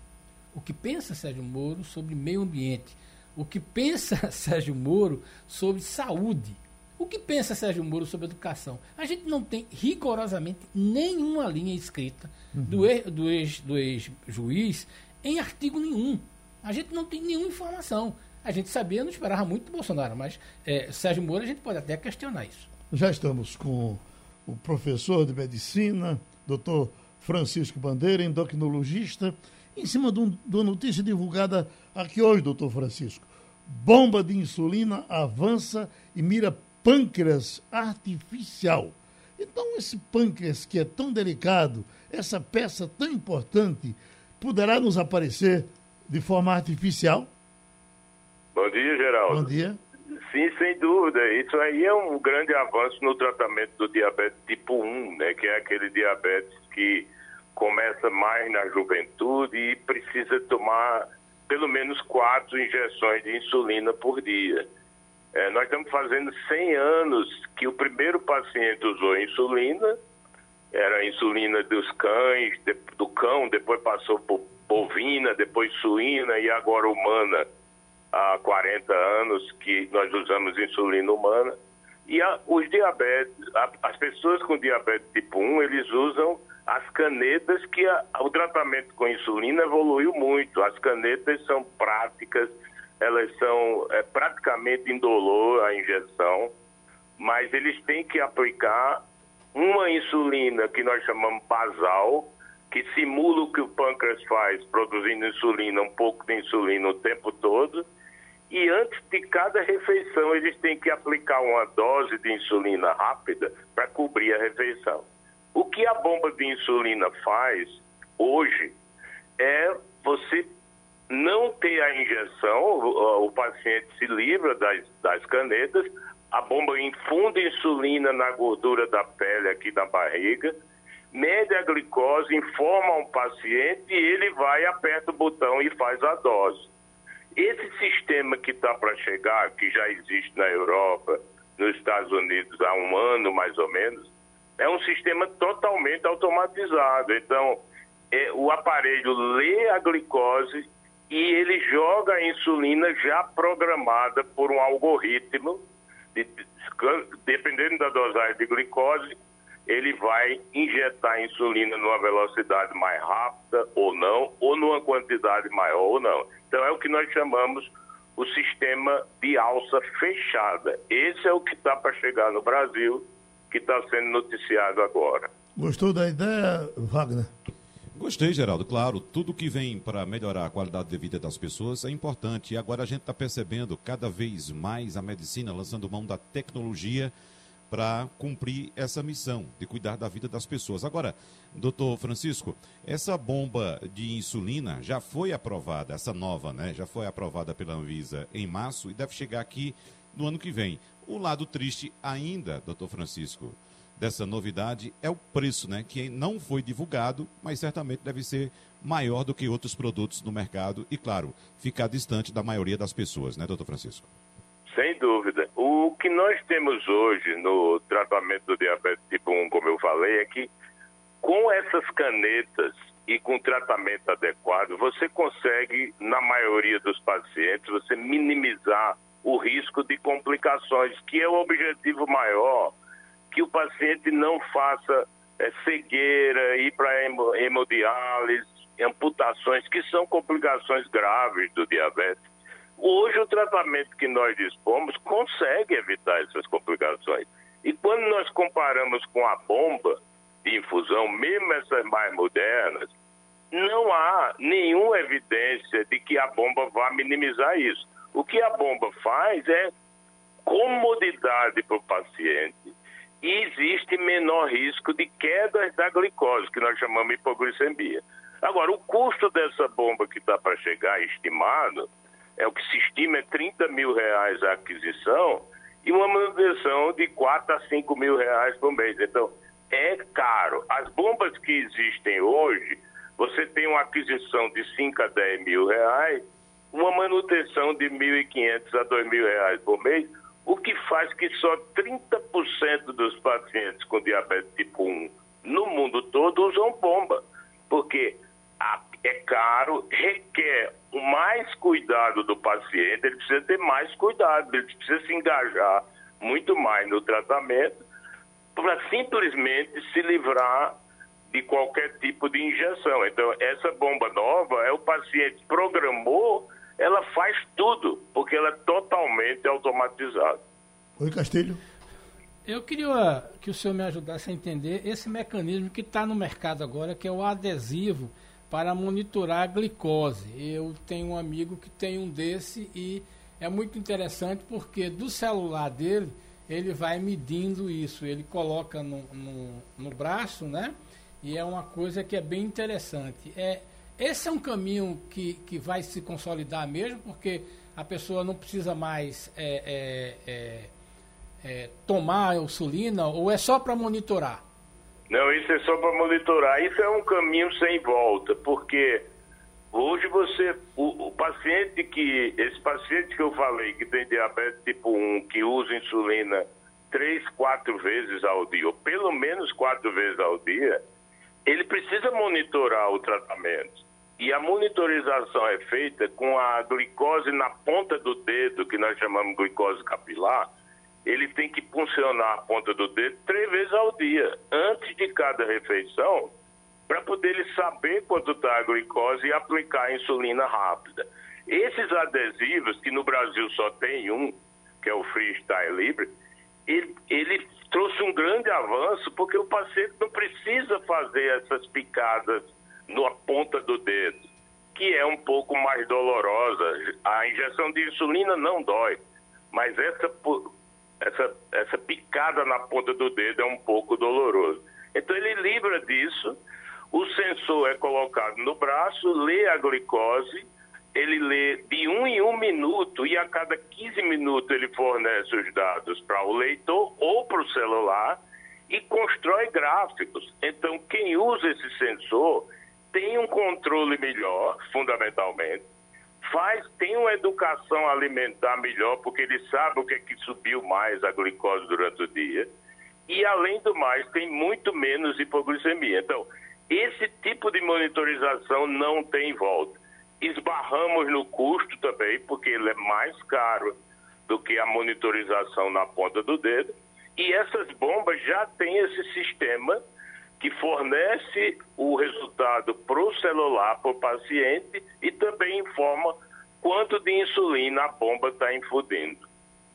O que pensa Sérgio Moro sobre meio ambiente? o que pensa Sérgio Moro sobre saúde. O que pensa Sérgio Moro sobre educação? A gente não tem rigorosamente nenhuma linha escrita uhum. do, ex, do, ex, do ex-juiz em artigo nenhum. A gente não tem nenhuma informação. A gente sabia, não esperava muito do Bolsonaro, mas é, Sérgio Moro a gente pode até questionar isso. Já estamos com o professor de medicina, doutor Francisco Bandeira, endocrinologista, em cima de, um, de uma notícia divulgada aqui hoje, doutor Francisco. Bomba de insulina avança e mira pâncreas artificial. Então, esse pâncreas que é tão delicado, essa peça tão importante, poderá nos aparecer de forma artificial? Bom dia, Geraldo. Bom dia. Sim, sem dúvida. Isso aí é um grande avanço no tratamento do diabetes tipo 1, né, que é aquele diabetes que começa mais na juventude e precisa tomar pelo menos quatro injeções de insulina por dia. É, nós estamos fazendo 100 anos que o primeiro paciente usou insulina, era a insulina dos cães, do cão, depois passou por bovina, depois suína e agora humana. Há 40 anos que nós usamos insulina humana. E a, os diabetes, a, as pessoas com diabetes tipo 1, eles usam as canetas que a, o tratamento com insulina evoluiu muito. As canetas são práticas, elas são é, praticamente indolor a injeção, mas eles têm que aplicar uma insulina que nós chamamos basal, que simula o que o pâncreas faz, produzindo insulina, um pouco de insulina o tempo todo, e antes de cada refeição eles têm que aplicar uma dose de insulina rápida para cobrir a refeição. O que a bomba de insulina faz hoje é você não ter a injeção, o, paciente se livra das, das canetas, a bomba infunde insulina na gordura da pele aqui da barriga, mede a glicose, informa um paciente e ele vai, aperta o botão e faz a dose. Esse sistema que está para chegar, que já existe na Europa, nos Estados Unidos há um ano mais ou menos, é um sistema totalmente automatizado. Então, é, o aparelho lê a glicose e ele joga a insulina já programada por um algoritmo, de, dependendo da dosagem de glicose, ele vai injetar insulina numa velocidade mais rápida ou não, ou numa quantidade maior ou não. Então é o que nós chamamos o sistema de alça fechada. Esse é o que está para chegar no Brasil, que está sendo noticiado agora. Gostou da ideia, Wagner? Gostei, Geraldo. Claro, tudo que vem para melhorar a qualidade de vida das pessoas é importante. E agora a gente está percebendo cada vez mais a medicina lançando mão da tecnologia para cumprir essa missão de cuidar da vida das pessoas. Agora, doutor Francisco, essa bomba de insulina já foi aprovada, essa nova, né? Já foi aprovada pela Anvisa em março e deve chegar aqui no ano que vem. O lado triste ainda, doutor Francisco, dessa novidade é o preço, né? Que não foi divulgado, mas certamente deve ser maior do que outros produtos no mercado e, claro, ficar distante da maioria das pessoas, né, doutor Francisco? Sem dúvida. O que nós temos hoje no tratamento do diabetes tipo 1, como eu falei, é que com essas canetas e com tratamento adequado, você consegue, na maioria dos pacientes, você minimizar o risco de complicações, que é o objetivo maior, que o paciente não faça é, cegueira, ir para hemodiálise, amputações, que são complicações graves do diabetes. Hoje, o tratamento que nós dispomos consegue evitar essas complicações. E quando nós comparamos com a bomba de infusão, mesmo essas mais modernas, não há nenhuma evidência de que a bomba vá minimizar isso. O que a bomba faz é comodidade para o paciente e existe menor risco de quedas da glicose, que nós chamamos de hipoglicemia. Agora, o custo dessa bomba que está para chegar, estimado, é o que se estima é 30 mil reais a aquisição e uma manutenção de 4 a 5 mil reais por mês. Então, é caro. As bombas que existem hoje, você tem uma aquisição de 5 a 10 mil reais, uma manutenção de 1.500 a 2 mil reais por mês, o que faz que só 30% dos pacientes com diabetes tipo 1 no mundo todo usam bomba. Porque a é caro, requer mais cuidado do paciente, ele precisa ter mais cuidado, ele precisa se engajar muito mais no tratamento para simplesmente se livrar de qualquer tipo de injeção. Então, essa bomba nova, é o paciente programou, ela faz tudo, porque ela é totalmente automatizada. Oi, Castilho. Eu queria que o senhor me ajudasse a entender esse mecanismo que está no mercado agora, que é o adesivo para monitorar a glicose. Eu tenho um amigo que tem um desse e é muito interessante porque do celular dele ele vai medindo isso. Ele coloca no, no, no braço, né? E é uma coisa que é bem interessante. É, esse é um caminho que, que vai se consolidar mesmo, porque a pessoa não precisa mais é, é, é, é tomar a insulina ou é só para monitorar? Não, isso é só para monitorar. Isso é um caminho sem volta, porque hoje você, o, o, paciente que, esse paciente que eu falei, que tem diabetes tipo 1, que usa insulina três, quatro vezes ao dia, ou pelo menos quatro vezes ao dia, ele precisa monitorar o tratamento. E a monitorização é feita com a glicose na ponta do dedo, que nós chamamos de glicose capilar, ele tem que funcionar a ponta do dedo três vezes ao dia, antes de cada refeição, para poder ele saber quanto está a glicose e aplicar a insulina rápida. Esses adesivos, que no Brasil só tem um, que é o Freestyle Libre, ele, ele trouxe um grande avanço porque o paciente não precisa fazer essas picadas na ponta do dedo, que é um pouco mais dolorosa. A injeção de insulina não dói, mas essa essa, essa picada na ponta do dedo é um pouco doloroso. Então ele livra disso, o sensor é colocado no braço, lê a glicose, ele lê de um em um minuto e a cada 15 minutos ele fornece os dados para o leitor ou para o celular e constrói gráficos. Então quem usa esse sensor tem um controle melhor, fundamentalmente, faz, tem uma educação alimentar melhor, porque ele sabe o que é que subiu mais a glicose durante o dia. E, além do mais, tem muito menos hipoglicemia. Então, esse tipo de monitorização não tem volta. Esbarramos no custo também, porque ele é mais caro do que a monitorização na ponta do dedo. E essas bombas já têm esse sistema que fornece o resultado para o celular, para o paciente, e também informa quanto de insulina a bomba está infundindo.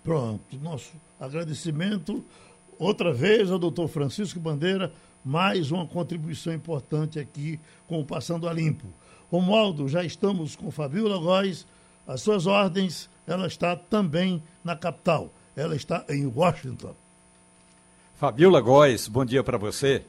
Pronto, nosso agradecimento outra vez ao doutor Francisco Bandeira, mais uma contribuição importante aqui com o Passando a Limpo. Romualdo, já estamos com Fabiola Góes, as suas ordens, ela está também na capital, ela está em Washington. Fabiola Góes, bom dia para você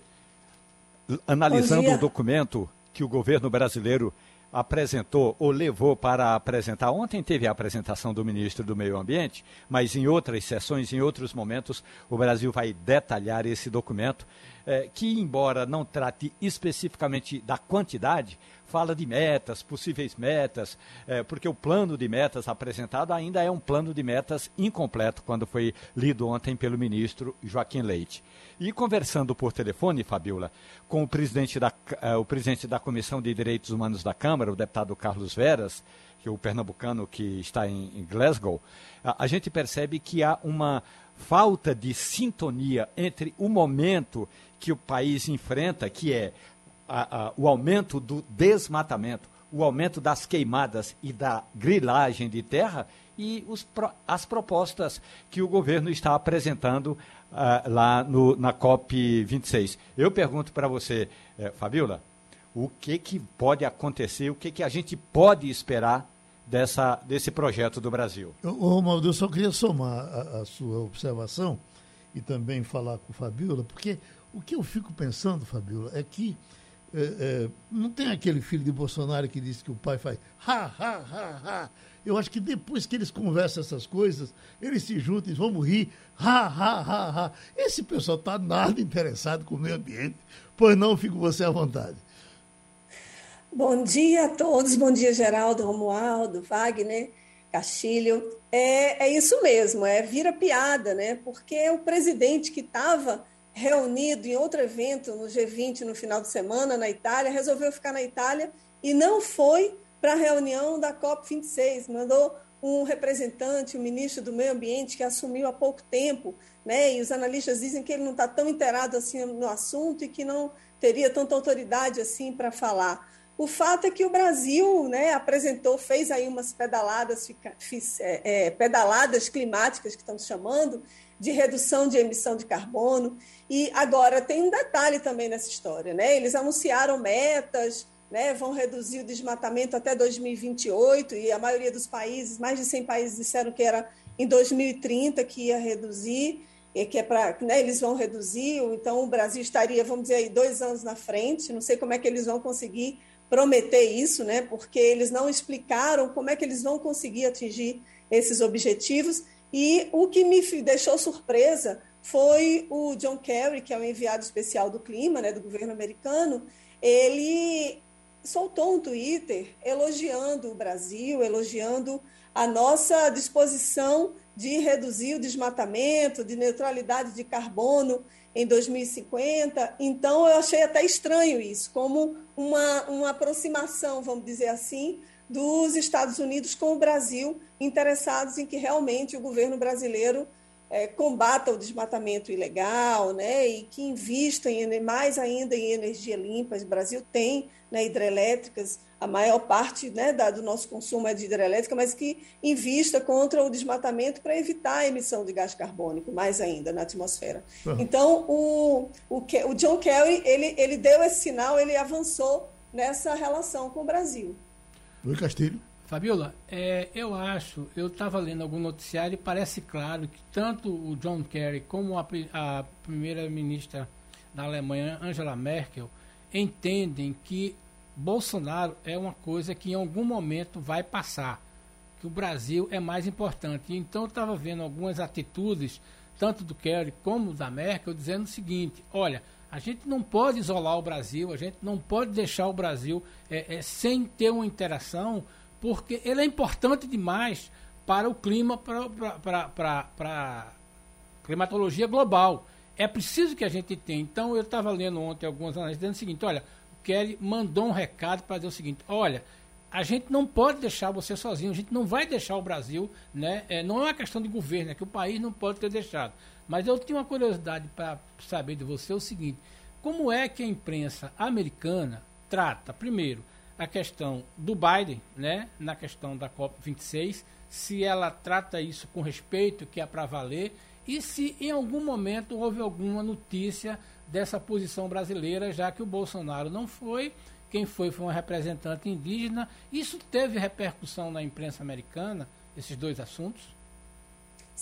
analisando o documento que o governo brasileiro apresentou ou levou para apresentar. Ontem teve a apresentação do ministro do Meio Ambiente, mas em outras sessões, em outros momentos, o Brasil vai detalhar esse documento, eh, que, embora não trate especificamente da quantidade, fala de metas, possíveis metas, é, porque o plano de metas apresentado ainda é um plano de metas incompleto, quando foi lido ontem pelo ministro Joaquim Leite. E conversando por telefone, Fabiola, com o presidente da, uh, o presidente da Comissão de Direitos Humanos da Câmara, o deputado Carlos Veras, que é o pernambucano que está em, em Glasgow, a, a gente percebe que há uma falta de sintonia entre o momento que o país enfrenta, que é a, a, o aumento do desmatamento, o aumento das queimadas e da grilagem de terra e os, as propostas que o governo está apresentando uh, lá no, na COP26. Eu pergunto para você, eh, Fabiola, o que, que pode acontecer, o que, que a gente pode esperar dessa, desse projeto do Brasil? Ô, Romualdo, eu só queria somar a, a sua observação e também falar com Fabiola, porque o que eu fico pensando, Fabiola, é que é, é, não tem aquele filho de Bolsonaro que disse que o pai faz ha, ha, ha, ha. Eu acho que depois que eles conversam essas coisas, eles se juntam e vamos rir, ha, ha, ha, ha. Esse pessoal está nada interessado com o meio ambiente. Pois não, fico você à vontade. Bom dia a todos, bom dia Geraldo, Romualdo, Wagner, Castilho. É, é isso mesmo, é vira piada, né? Porque o presidente que estava reunido em outro evento no G20 no final de semana na Itália, resolveu ficar na Itália e não foi para a reunião da COP26, mandou um representante, o ministro do Meio Ambiente, que assumiu há pouco tempo, né? e os analistas dizem que ele não está tão inteirado assim no assunto e que não teria tanta autoridade assim para falar. O fato é que o Brasil né, apresentou, fez aí umas pedaladas, fiz, é, é, pedaladas climáticas que estamos chamando, de redução de emissão de carbono. E agora tem um detalhe também nessa história, né? Eles anunciaram metas, né, vão reduzir o desmatamento até 2028, e a maioria dos países, mais de 100 países, disseram que era em 2030 que ia reduzir, que é para, né, eles vão reduzir, então o Brasil estaria, vamos dizer, aí, dois anos na frente, não sei como é que eles vão conseguir prometer isso, né? Porque eles não explicaram como é que eles vão conseguir atingir esses objetivos. E o que me deixou surpresa foi o John Kerry, que é o enviado especial do clima, né, do governo americano. Ele soltou um Twitter elogiando o Brasil, elogiando a nossa disposição de reduzir o desmatamento, de neutralidade de carbono em 2050. Então, eu achei até estranho isso, como uma, uma aproximação, vamos dizer assim, dos Estados Unidos com o Brasil, interessados em que realmente o governo brasileiro é, combata o desmatamento ilegal né, e que invista em, mais ainda em energia limpa. O Brasil tem né, hidrelétricas a maior parte né, da, do nosso consumo é de hidrelétrica, mas que invista contra o desmatamento para evitar a emissão de gás carbônico, mais ainda, na atmosfera. Uhum. Então, o, o, o John Kerry, ele, ele deu esse sinal, ele avançou nessa relação com o Brasil. Luiz Castilho. Fabiola, é, eu acho, eu estava lendo algum noticiário e parece claro que tanto o John Kerry como a, a primeira-ministra da Alemanha, Angela Merkel, entendem que Bolsonaro é uma coisa que em algum momento vai passar, que o Brasil é mais importante. Então eu estava vendo algumas atitudes, tanto do Kerry como da Merkel, dizendo o seguinte: olha, a gente não pode isolar o Brasil, a gente não pode deixar o Brasil é, é, sem ter uma interação, porque ele é importante demais para o clima, para a climatologia global. É preciso que a gente tenha. Então, eu estava lendo ontem algumas análises dizendo o seguinte: olha, Kelly mandou um recado para dizer o seguinte: olha, a gente não pode deixar você sozinho, a gente não vai deixar o Brasil, né? É, não é uma questão de governo, é que o país não pode ter deixado. Mas eu tenho uma curiosidade para saber de você o seguinte: como é que a imprensa americana trata, primeiro, a questão do Biden, né? Na questão da COP26, se ela trata isso com respeito, que é para valer, e se em algum momento houve alguma notícia dessa posição brasileira, já que o Bolsonaro não foi, quem foi foi um representante indígena. Isso teve repercussão na imprensa americana, esses dois assuntos?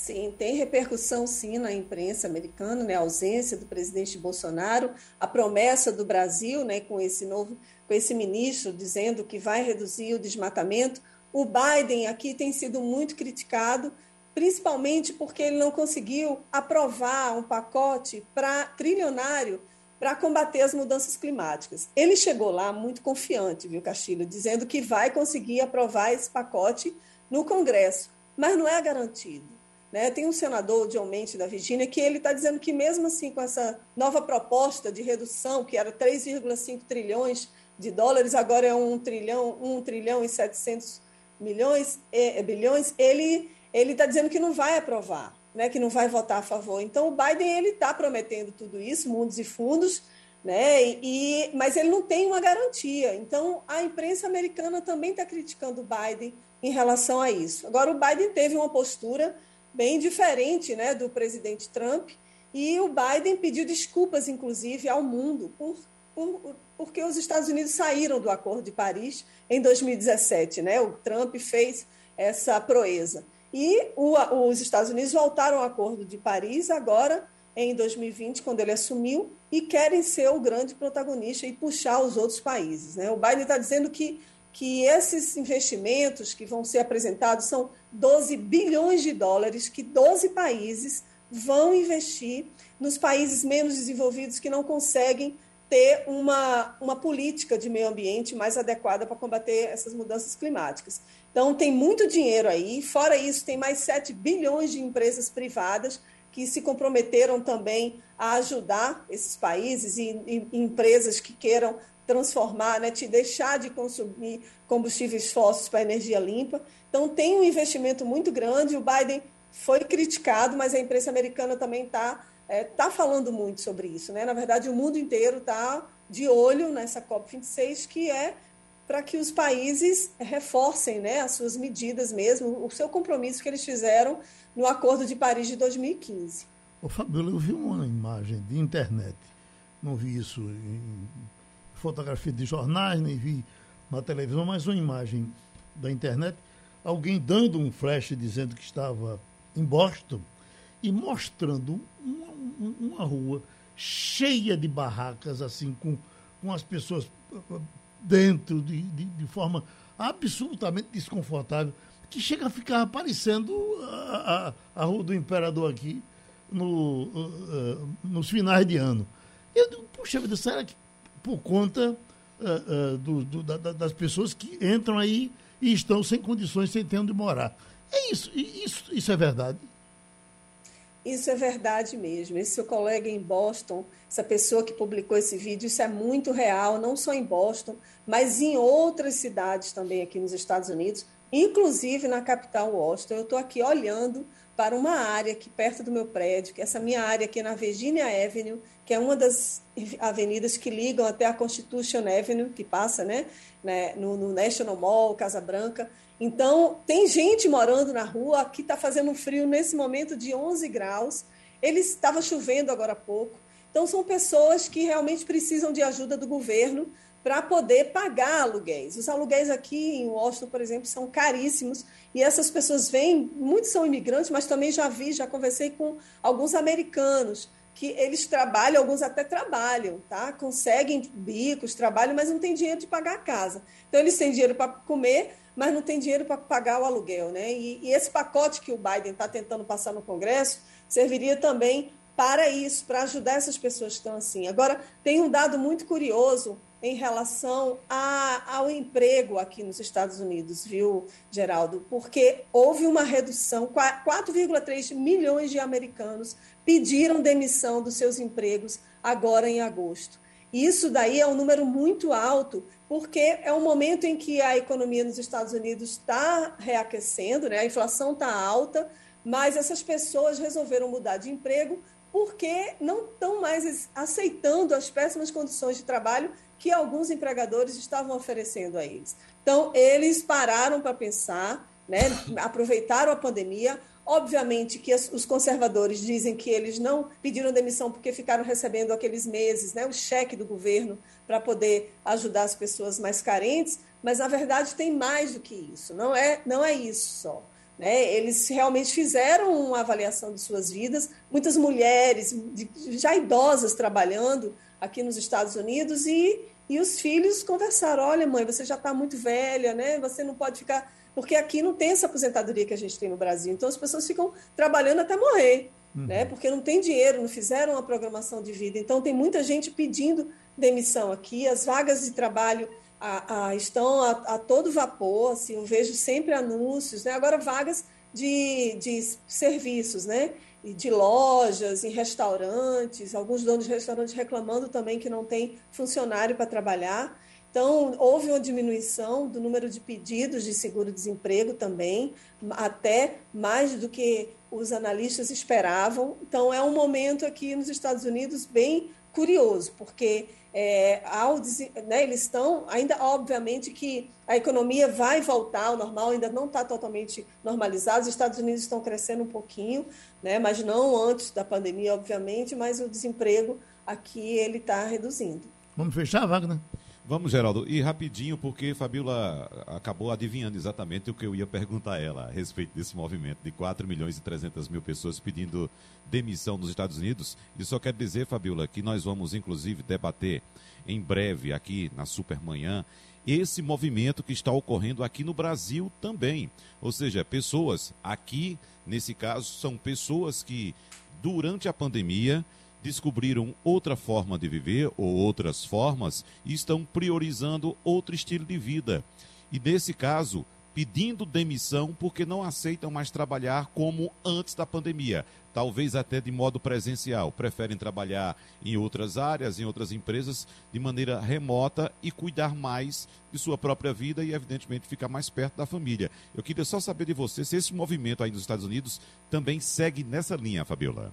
Sim, tem repercussão sim na imprensa americana, né? A ausência do presidente Bolsonaro, a promessa do Brasil, né, com esse novo, com esse ministro dizendo que vai reduzir o desmatamento. O Biden aqui tem sido muito criticado principalmente porque ele não conseguiu aprovar um pacote para trilionário para combater as mudanças climáticas. Ele chegou lá muito confiante, viu, Castilho, dizendo que vai conseguir aprovar esse pacote no Congresso, mas não é garantido. Né? Tem um senador, John Mente, da Virgínia, que ele está dizendo que mesmo assim, com essa nova proposta de redução, que era 3,5 trilhões de dólares, agora é 1 trilhão, 1 trilhão e 700 milhões, é, bilhões, ele ele está dizendo que não vai aprovar, né, que não vai votar a favor. Então, o Biden ele está prometendo tudo isso, mundos e fundos, né, e, mas ele não tem uma garantia. Então, a imprensa americana também está criticando o Biden em relação a isso. Agora, o Biden teve uma postura bem diferente né, do presidente Trump, e o Biden pediu desculpas, inclusive, ao mundo por, por, porque os Estados Unidos saíram do Acordo de Paris em 2017. Né? O Trump fez essa proeza. E o, os Estados Unidos voltaram ao Acordo de Paris agora, em 2020, quando ele assumiu, e querem ser o grande protagonista e puxar os outros países. Né? O Biden está dizendo que, que esses investimentos que vão ser apresentados são 12 bilhões de dólares que 12 países vão investir nos países menos desenvolvidos que não conseguem ter uma, uma política de meio ambiente mais adequada para combater essas mudanças climáticas. Então, tem muito dinheiro aí. Fora isso, tem mais 7 bilhões de empresas privadas que se comprometeram também a ajudar esses países e, e empresas que queiram transformar, né, te deixar de consumir combustíveis fósseis para energia limpa. Então, tem um investimento muito grande. O Biden foi criticado, mas a imprensa americana também está é, tá falando muito sobre isso. Né? Na verdade, o mundo inteiro está de olho nessa COP26, que é para que os países reforcem né, as suas medidas mesmo, o seu compromisso que eles fizeram no Acordo de Paris de 2015. Ô, Fabiola, eu vi uma imagem de internet, não vi isso em fotografia de jornais, nem vi na televisão, mas uma imagem da internet, alguém dando um flash dizendo que estava em Boston e mostrando uma, uma rua cheia de barracas, assim, com, com as pessoas dentro de, de, de forma absolutamente desconfortável, que chega a ficar parecendo a, a, a Rua do Imperador aqui no, uh, uh, nos finais de ano. Eu digo, puxa vida, será que por conta uh, do, do, da, das pessoas que entram aí e estão sem condições, sem ter onde morar? É isso, isso, isso é verdade? Isso é verdade mesmo. Esse seu colega em Boston, essa pessoa que publicou esse vídeo, isso é muito real, não só em Boston, mas em outras cidades também aqui nos Estados Unidos, inclusive na capital Washington. Eu estou aqui olhando para uma área aqui perto do meu prédio, que é essa minha área aqui na Virginia Avenue, que é uma das avenidas que ligam até a Constitution Avenue, que passa né, né no, no National Mall, Casa Branca. Então, tem gente morando na rua, aqui está fazendo um frio nesse momento de 11 graus, ele estava chovendo agora há pouco. Então, são pessoas que realmente precisam de ajuda do governo para poder pagar aluguéis. Os aluguéis aqui em Washington, por exemplo, são caríssimos e essas pessoas vêm, muitos são imigrantes, mas também já vi, já conversei com alguns americanos que eles trabalham, alguns até trabalham, tá? Conseguem bicos, trabalham, mas não têm dinheiro de pagar a casa. Então eles têm dinheiro para comer, mas não tem dinheiro para pagar o aluguel. Né? E, e esse pacote que o Biden está tentando passar no Congresso serviria também para isso, para ajudar essas pessoas que estão assim. Agora, tem um dado muito curioso em relação a, ao emprego aqui nos Estados Unidos, viu, Geraldo? Porque houve uma redução, 4,3 milhões de americanos pediram demissão dos seus empregos agora em agosto. Isso daí é um número muito alto, porque é um momento em que a economia nos Estados Unidos está reaquecendo, né? a inflação está alta, mas essas pessoas resolveram mudar de emprego porque não estão mais aceitando as péssimas condições de trabalho que alguns empregadores estavam oferecendo a eles. Então, eles pararam para pensar, né? aproveitaram a pandemia, Obviamente que os conservadores dizem que eles não pediram demissão porque ficaram recebendo aqueles meses, né, o cheque do governo para poder ajudar as pessoas mais carentes, mas na verdade tem mais do que isso. Não é, não é isso só. Né? Eles realmente fizeram uma avaliação de suas vidas, muitas mulheres já idosas trabalhando aqui nos Estados Unidos e, e os filhos conversaram: olha, mãe, você já está muito velha, né? Você não pode ficar porque aqui não tem essa aposentadoria que a gente tem no Brasil. Então as pessoas ficam trabalhando até morrer, uhum. né? Porque não tem dinheiro, não fizeram uma programação de vida. Então tem muita gente pedindo demissão aqui. As vagas de trabalho a, a, estão a, a, todo vapor. Assim, eu vejo sempre anúncios, né? Agora vagas de, de serviços, né? De lojas, em restaurantes, alguns donos de restaurantes reclamando também que não tem funcionário para trabalhar. Então, houve uma diminuição do número de pedidos de seguro-desemprego também, até mais do que os analistas esperavam. Então, é um momento aqui nos Estados Unidos bem curioso, porque é, ao, né, eles estão, ainda obviamente que a economia vai voltar ao normal, ainda não está totalmente normalizado, os Estados Unidos estão crescendo um pouquinho, né, mas não antes da pandemia, obviamente, mas o desemprego aqui ele está reduzindo. Vamos fechar, Wagner? Vamos, Geraldo, e rapidinho, porque Fabiola acabou adivinhando exatamente o que eu ia perguntar a ela a respeito desse movimento de 4 milhões e 300 mil pessoas pedindo demissão nos Estados Unidos. E só quero dizer, Fabiola, que nós vamos inclusive debater em breve aqui na Supermanhã esse movimento que está ocorrendo aqui no Brasil também. Ou seja, pessoas aqui, nesse caso, são pessoas que durante a pandemia descobriram outra forma de viver ou outras formas e estão priorizando outro estilo de vida. E nesse caso, pedindo demissão porque não aceitam mais trabalhar como antes da pandemia. Talvez até de modo presencial. Preferem trabalhar em outras áreas, em outras empresas, de maneira remota e cuidar mais de sua própria vida e, evidentemente, ficar mais perto da família. Eu queria só saber de você se esse movimento aí nos Estados Unidos também segue nessa linha, Fabiola.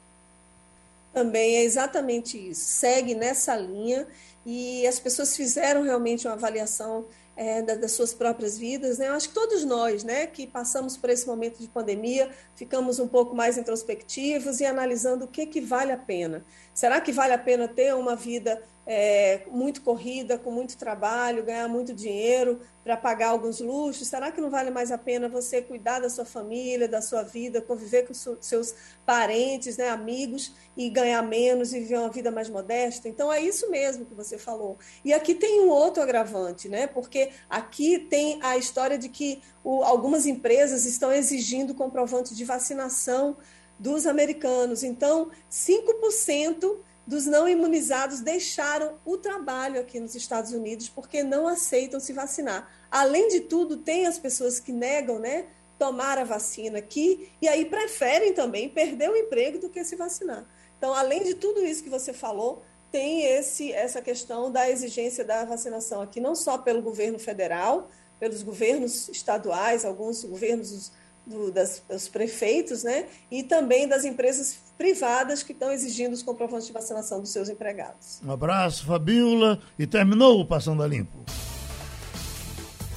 Também é exatamente isso. Segue nessa linha e as pessoas fizeram realmente uma avaliação é, das suas próprias vidas. Né? Eu acho que todos nós, né, que passamos por esse momento de pandemia, ficamos um pouco mais introspectivos e analisando o que, que vale a pena. Será que vale a pena ter uma vida é, muito corrida, com muito trabalho, ganhar muito dinheiro para pagar alguns luxos? Será que não vale mais a pena você cuidar da sua família, da sua vida, conviver com seus parentes, né, amigos e ganhar menos e viver uma vida mais modesta? Então é isso mesmo que você falou. E aqui tem um outro agravante, né? Porque aqui tem a história de que o, algumas empresas estão exigindo comprovante de vacinação dos americanos. Então, 5% dos não imunizados deixaram o trabalho aqui nos Estados Unidos porque não aceitam se vacinar. Além de tudo, tem as pessoas que negam, né, tomar a vacina aqui e aí preferem também perder o emprego do que se vacinar. Então, além de tudo isso que você falou, tem esse essa questão da exigência da vacinação aqui não só pelo governo federal, pelos governos estaduais, alguns governos do, das, dos prefeitos, né? E também das empresas privadas que estão exigindo os comprovantes de vacinação dos seus empregados. Um abraço, Fabiola. E terminou o Passando a Limpo.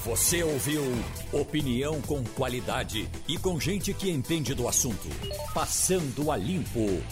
Você ouviu opinião com qualidade e com gente que entende do assunto. Passando a Limpo.